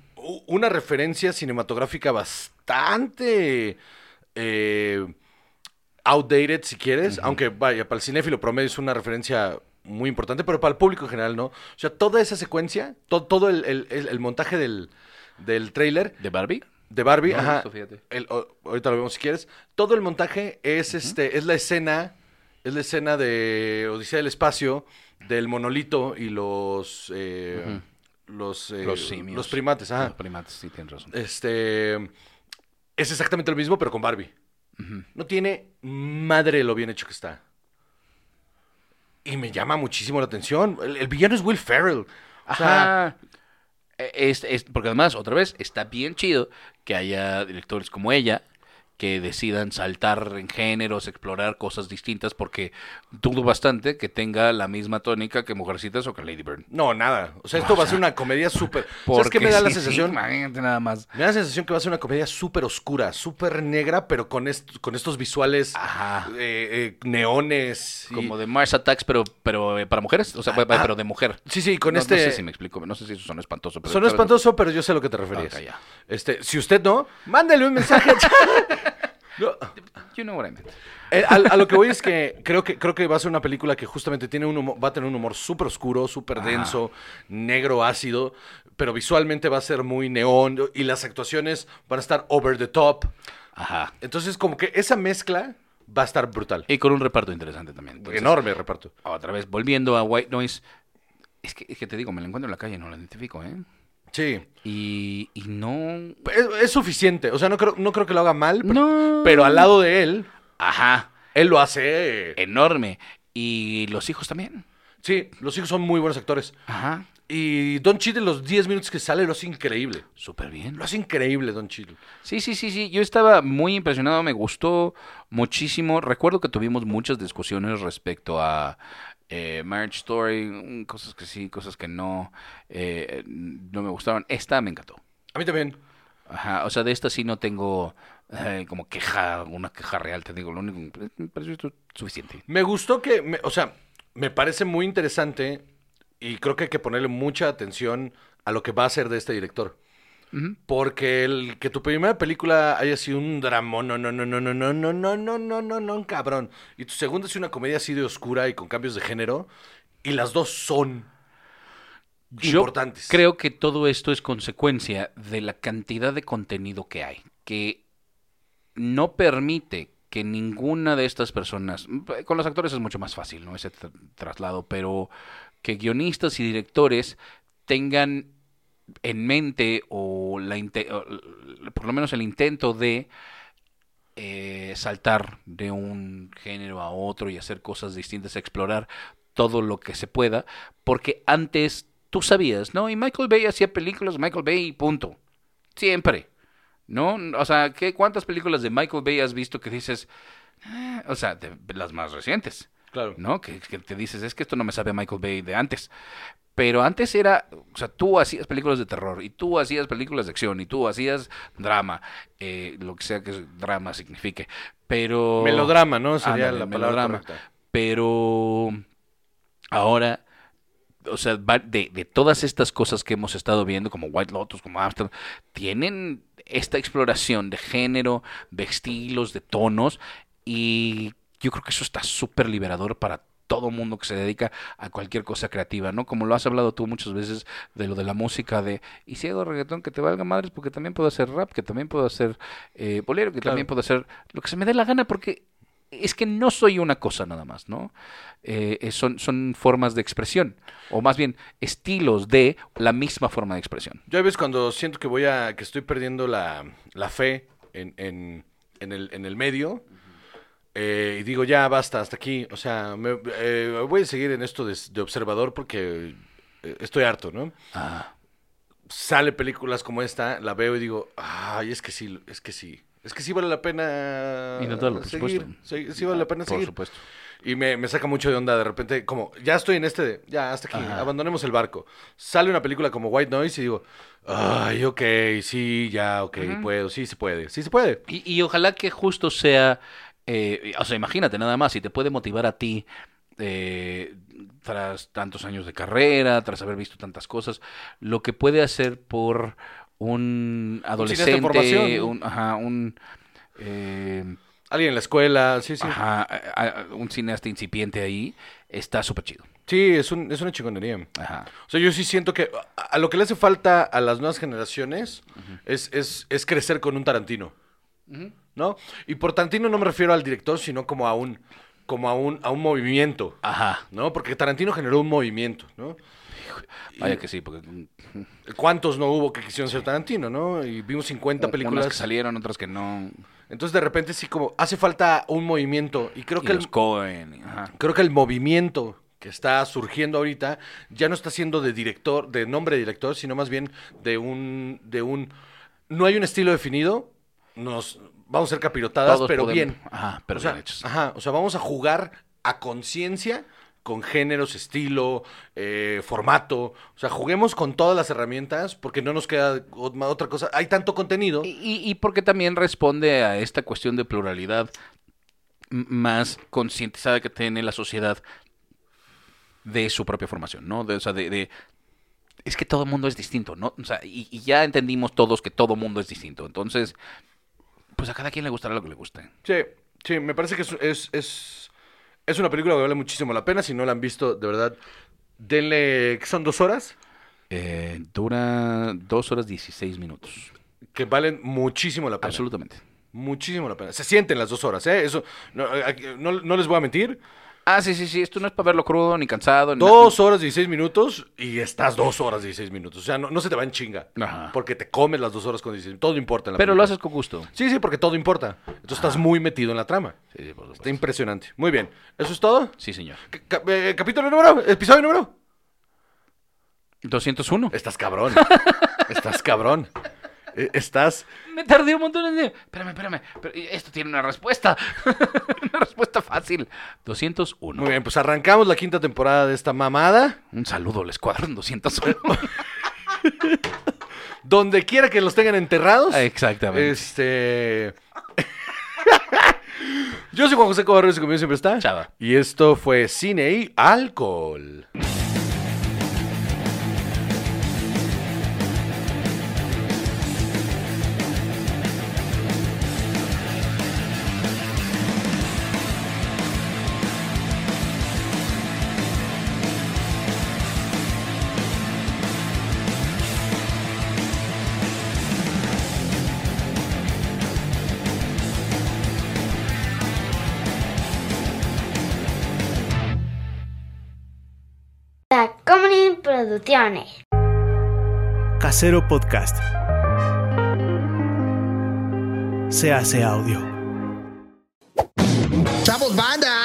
una referencia cinematográfica bastante eh, outdated, si quieres. Aunque, vaya, para el cinéfilo promedio es una referencia muy importante, pero para el público en general no. O sea, toda esa secuencia, to- todo el, el- el- el montaje del, del trailer ¿De Barbie? de Barbie, No ajá. el- o- ahorita lo vemos si quieres. Todo el montaje es este, es la escena, es la escena de Odisea del espacio, del monolito y los eh, los, eh, Los simios. los primates, ajá. Los primates, sí, tienes razón. Este es exactamente lo mismo, pero con Barbie. No tiene madre lo bien hecho que está. Y me llama muchísimo la atención. El, el villano es Will Ferrell. O sea, Ajá. Eh, Es, es- porque además, otra vez, está bien chido que haya directores como ella, que decidan saltar en géneros, explorar cosas distintas, porque dudo bastante que tenga la misma tónica que Mujercitas o que Lady Bird. No, nada. O sea, esto va a ser una comedia súper... ¿Sabes qué me da la sí, sensación? nada más. Me da la sensación que va a ser una comedia súper oscura, súper negra, pero con, est- con estos visuales Ajá. eh, eh, neones. y- Como de Mars Attacks, pero, pero eh, para mujeres, o sea, Ah, pero de mujer. Sí, sí, con no, este... no sé si me explico, no sé si eso son espantoso. Pero ¿sabes? espantoso, pero yo sé a lo que te referías. Ya. Este, si usted no, mándele un mensaje. No, You know what I meant. eh, a, a lo que voy es que creo que creo que va a ser una película que justamente tiene un humor- va a tener un humor súper oscuro, súper denso, negro, ácido, pero visualmente va a ser muy neón y las actuaciones van a estar over the top. Ajá. Entonces, como que esa mezcla va a estar brutal. Y con un reparto interesante también. Entonces, Enorme reparto. Otra vez, volviendo a White Noise. Es que, es que te digo, me la encuentro en la calle, no la identifico, ¿eh? Sí. Y, y no... Es, es suficiente. O sea, no creo, no creo que lo haga mal, pero, No. pero al lado de él, Ajá, él lo hace. enorme. Y los hijos también. Sí, los hijos son muy buenos actores. Ajá, Y Don Cheadle, los 10 minutos que sale, lo hace increíble. súper bien. Lo hace increíble, Don Cheadle. Sí, sí, sí, sí. Yo estaba muy impresionado, me gustó muchísimo. Recuerdo que tuvimos muchas discusiones respecto a eh, Marriage Story, mm, cosas que sí, cosas que no, eh, no me gustaron. Esta me encantó. A mí también. Ajá, o sea, de esta sí no tengo eh, como queja, una queja real, te digo. Lo único que me pareció esto suficiente. Me gustó que, me- o sea, me parece muy interesante y creo que hay que ponerle mucha atención a lo que va a hacer de este director. Porque el que tu primera película haya sido un drama, no, no, no, no, no, no, no, no, no, no, no, no, cabrón. Y tu segunda es una comedia así de oscura y con cambios de género. Y las dos son Yo importantes. creo que todo esto es consecuencia de la cantidad de contenido que hay, que no permite que ninguna de estas personas, con los actores es mucho más fácil, ¿no? Ese tra- traslado, pero que guionistas y directores tengan en mente o, la o por lo menos el intento de eh, saltar de un género a otro y hacer cosas distintas, explorar todo lo que se pueda, porque antes tú sabías, ¿no? Y Michael Bay hacía películas, Michael Bay, punto. Siempre. ¿No? O sea, ¿qué, ¿cuántas películas de Michael Bay has visto que dices, "Ah", o sea, de- las más recientes, Claro. ¿no? Que, que te dices, es que esto no me sabe a Michael Bay de antes. Pero antes era, o sea, tú hacías películas de terror y tú hacías películas de acción y tú hacías drama, eh, lo que sea que drama signifique. Pero... Melodrama, ¿no? Sería Ándale, la palabra melodrama. correcta. Pero ahora, o sea, de, de todas estas cosas que hemos estado viendo, como White Lotus, como Amsterdam, tienen esta exploración de género, de estilos, de tonos, y yo creo que eso está súper liberador para todo mundo que se dedica a cualquier cosa creativa, ¿no? Como lo has hablado tú muchas veces de lo de la música, de, y si hago reggaetón, que te valga madres, porque también puedo hacer rap, que también puedo hacer eh, bolero, que Claro. también puedo hacer lo que se me dé la gana, porque es que no soy una cosa nada más, ¿no? Eh, eh, son, son formas de expresión, o más bien estilos de la misma forma de expresión. Yo a veces cuando siento que voy a, que estoy perdiendo la, la fe en, en, en el, en el medio, eh, y digo, ya basta, hasta aquí. O sea, me- eh, voy a seguir en esto de, de observador porque eh, estoy harto, ¿no? Ah, Sale películas como esta, la veo y digo, ay, es que sí, es que sí. Es que sí vale la pena Intentarlo, por seguir. supuesto. Sí, sí vale la pena por seguir. supuesto. Y me, me saca mucho de onda de repente, como, ya estoy en este, de, ya, hasta aquí, Ajá. abandonemos el barco. Sale una película como White Noise y digo, ay, ok, sí, ya, ok, puedo, sí se puede, sí se puede. Y, y ojalá que justo sea, eh, o sea, imagínate nada más, si te puede motivar a ti eh, tras tantos años de carrera, tras haber visto tantas cosas, lo que puede hacer por un adolescente, un, ajá, un, eh, Alguien en la escuela, sí, sí. ajá, a- a- un cineasta incipiente ahí, está súper chido. Sí, es, un, es una chingonería. Ajá. O sea, yo sí siento que a, a lo que le hace falta a las nuevas generaciones es, es, es crecer con un Tarantino, ¿no? Y por Tarantino no me refiero al director, sino como a un, como a un, a un movimiento, Ajá. ¿no? Porque Tarantino generó un movimiento, ¿no? Vaya que sí, porque ¿Cuántos no hubo que quisieron ser Tarantino, no? Y vimos 50 unas películas. que salieron, otras que no. Entonces de repente sí como hace falta un movimiento y creo y que los el, ajá. creo que el movimiento que está surgiendo ahorita ya no está siendo de director, de nombre de director, sino más bien de un de un no hay un estilo definido, nos vamos a ser capirotadas, Todos pero podemos- bien. Ajá, pero o sea, bien hechos. Ajá, o sea, vamos a jugar a conciencia con géneros, estilo, eh, formato. O sea, juguemos con todas las herramientas porque no nos queda otra cosa. Hay tanto contenido. Y, y- porque también responde a esta cuestión de pluralidad más concientizada que tiene la sociedad de su propia formación, ¿no? De, o sea, de, de- es que todo el mundo es distinto, ¿no? O sea, y, y ya entendimos todos que todo mundo es distinto. Entonces, pues a cada quien le gustará lo que le guste. Sí, sí, me parece que es, es, es, es una película que vale muchísimo la pena. Si no la han visto, de verdad, denle... ¿qué son dos horas? Eh, dura dos horas 16 minutos. Que valen muchísimo la pena. Absolutamente. Muchísimo la pena. Se sienten las dos horas, ¿eh? Eso, no, no les voy a mentir. Ah, sí, sí, sí. Esto no es para verlo crudo, ni cansado. ni Dos horas 16 minutos y estás dos horas 16 minutos. O sea, no, no se te va en chinga. Ajá. Porque te comes las dos horas con 16 Todo importa en la Pero lo haces con gusto. Sí, sí, porque todo importa. Entonces estás muy metido en la trama. Sí, sí, por Está supuesto. impresionante. Muy bien. ¿Eso es todo? Sí, señor. Eh, ¿Capítulo número? ¿Episodio número? 201. Estás cabrón. Estás cabrón. Eh, Estás... Me tardé un montón en... Espérame, espérame. pero esto tiene una respuesta. una respuesta fácil. 201. Muy bien, pues arrancamos la quinta temporada de esta mamada. Un saludo al escuadrón 201. Donde quiera que los tengan enterrados. Exactamente. Este. Yo soy Juan José Cobarros y conmigo siempre está. Chava. Y esto fue Cine y Alcohol. Producciones. Casero Podcast. Se hace audio. ¡Chavos, banda!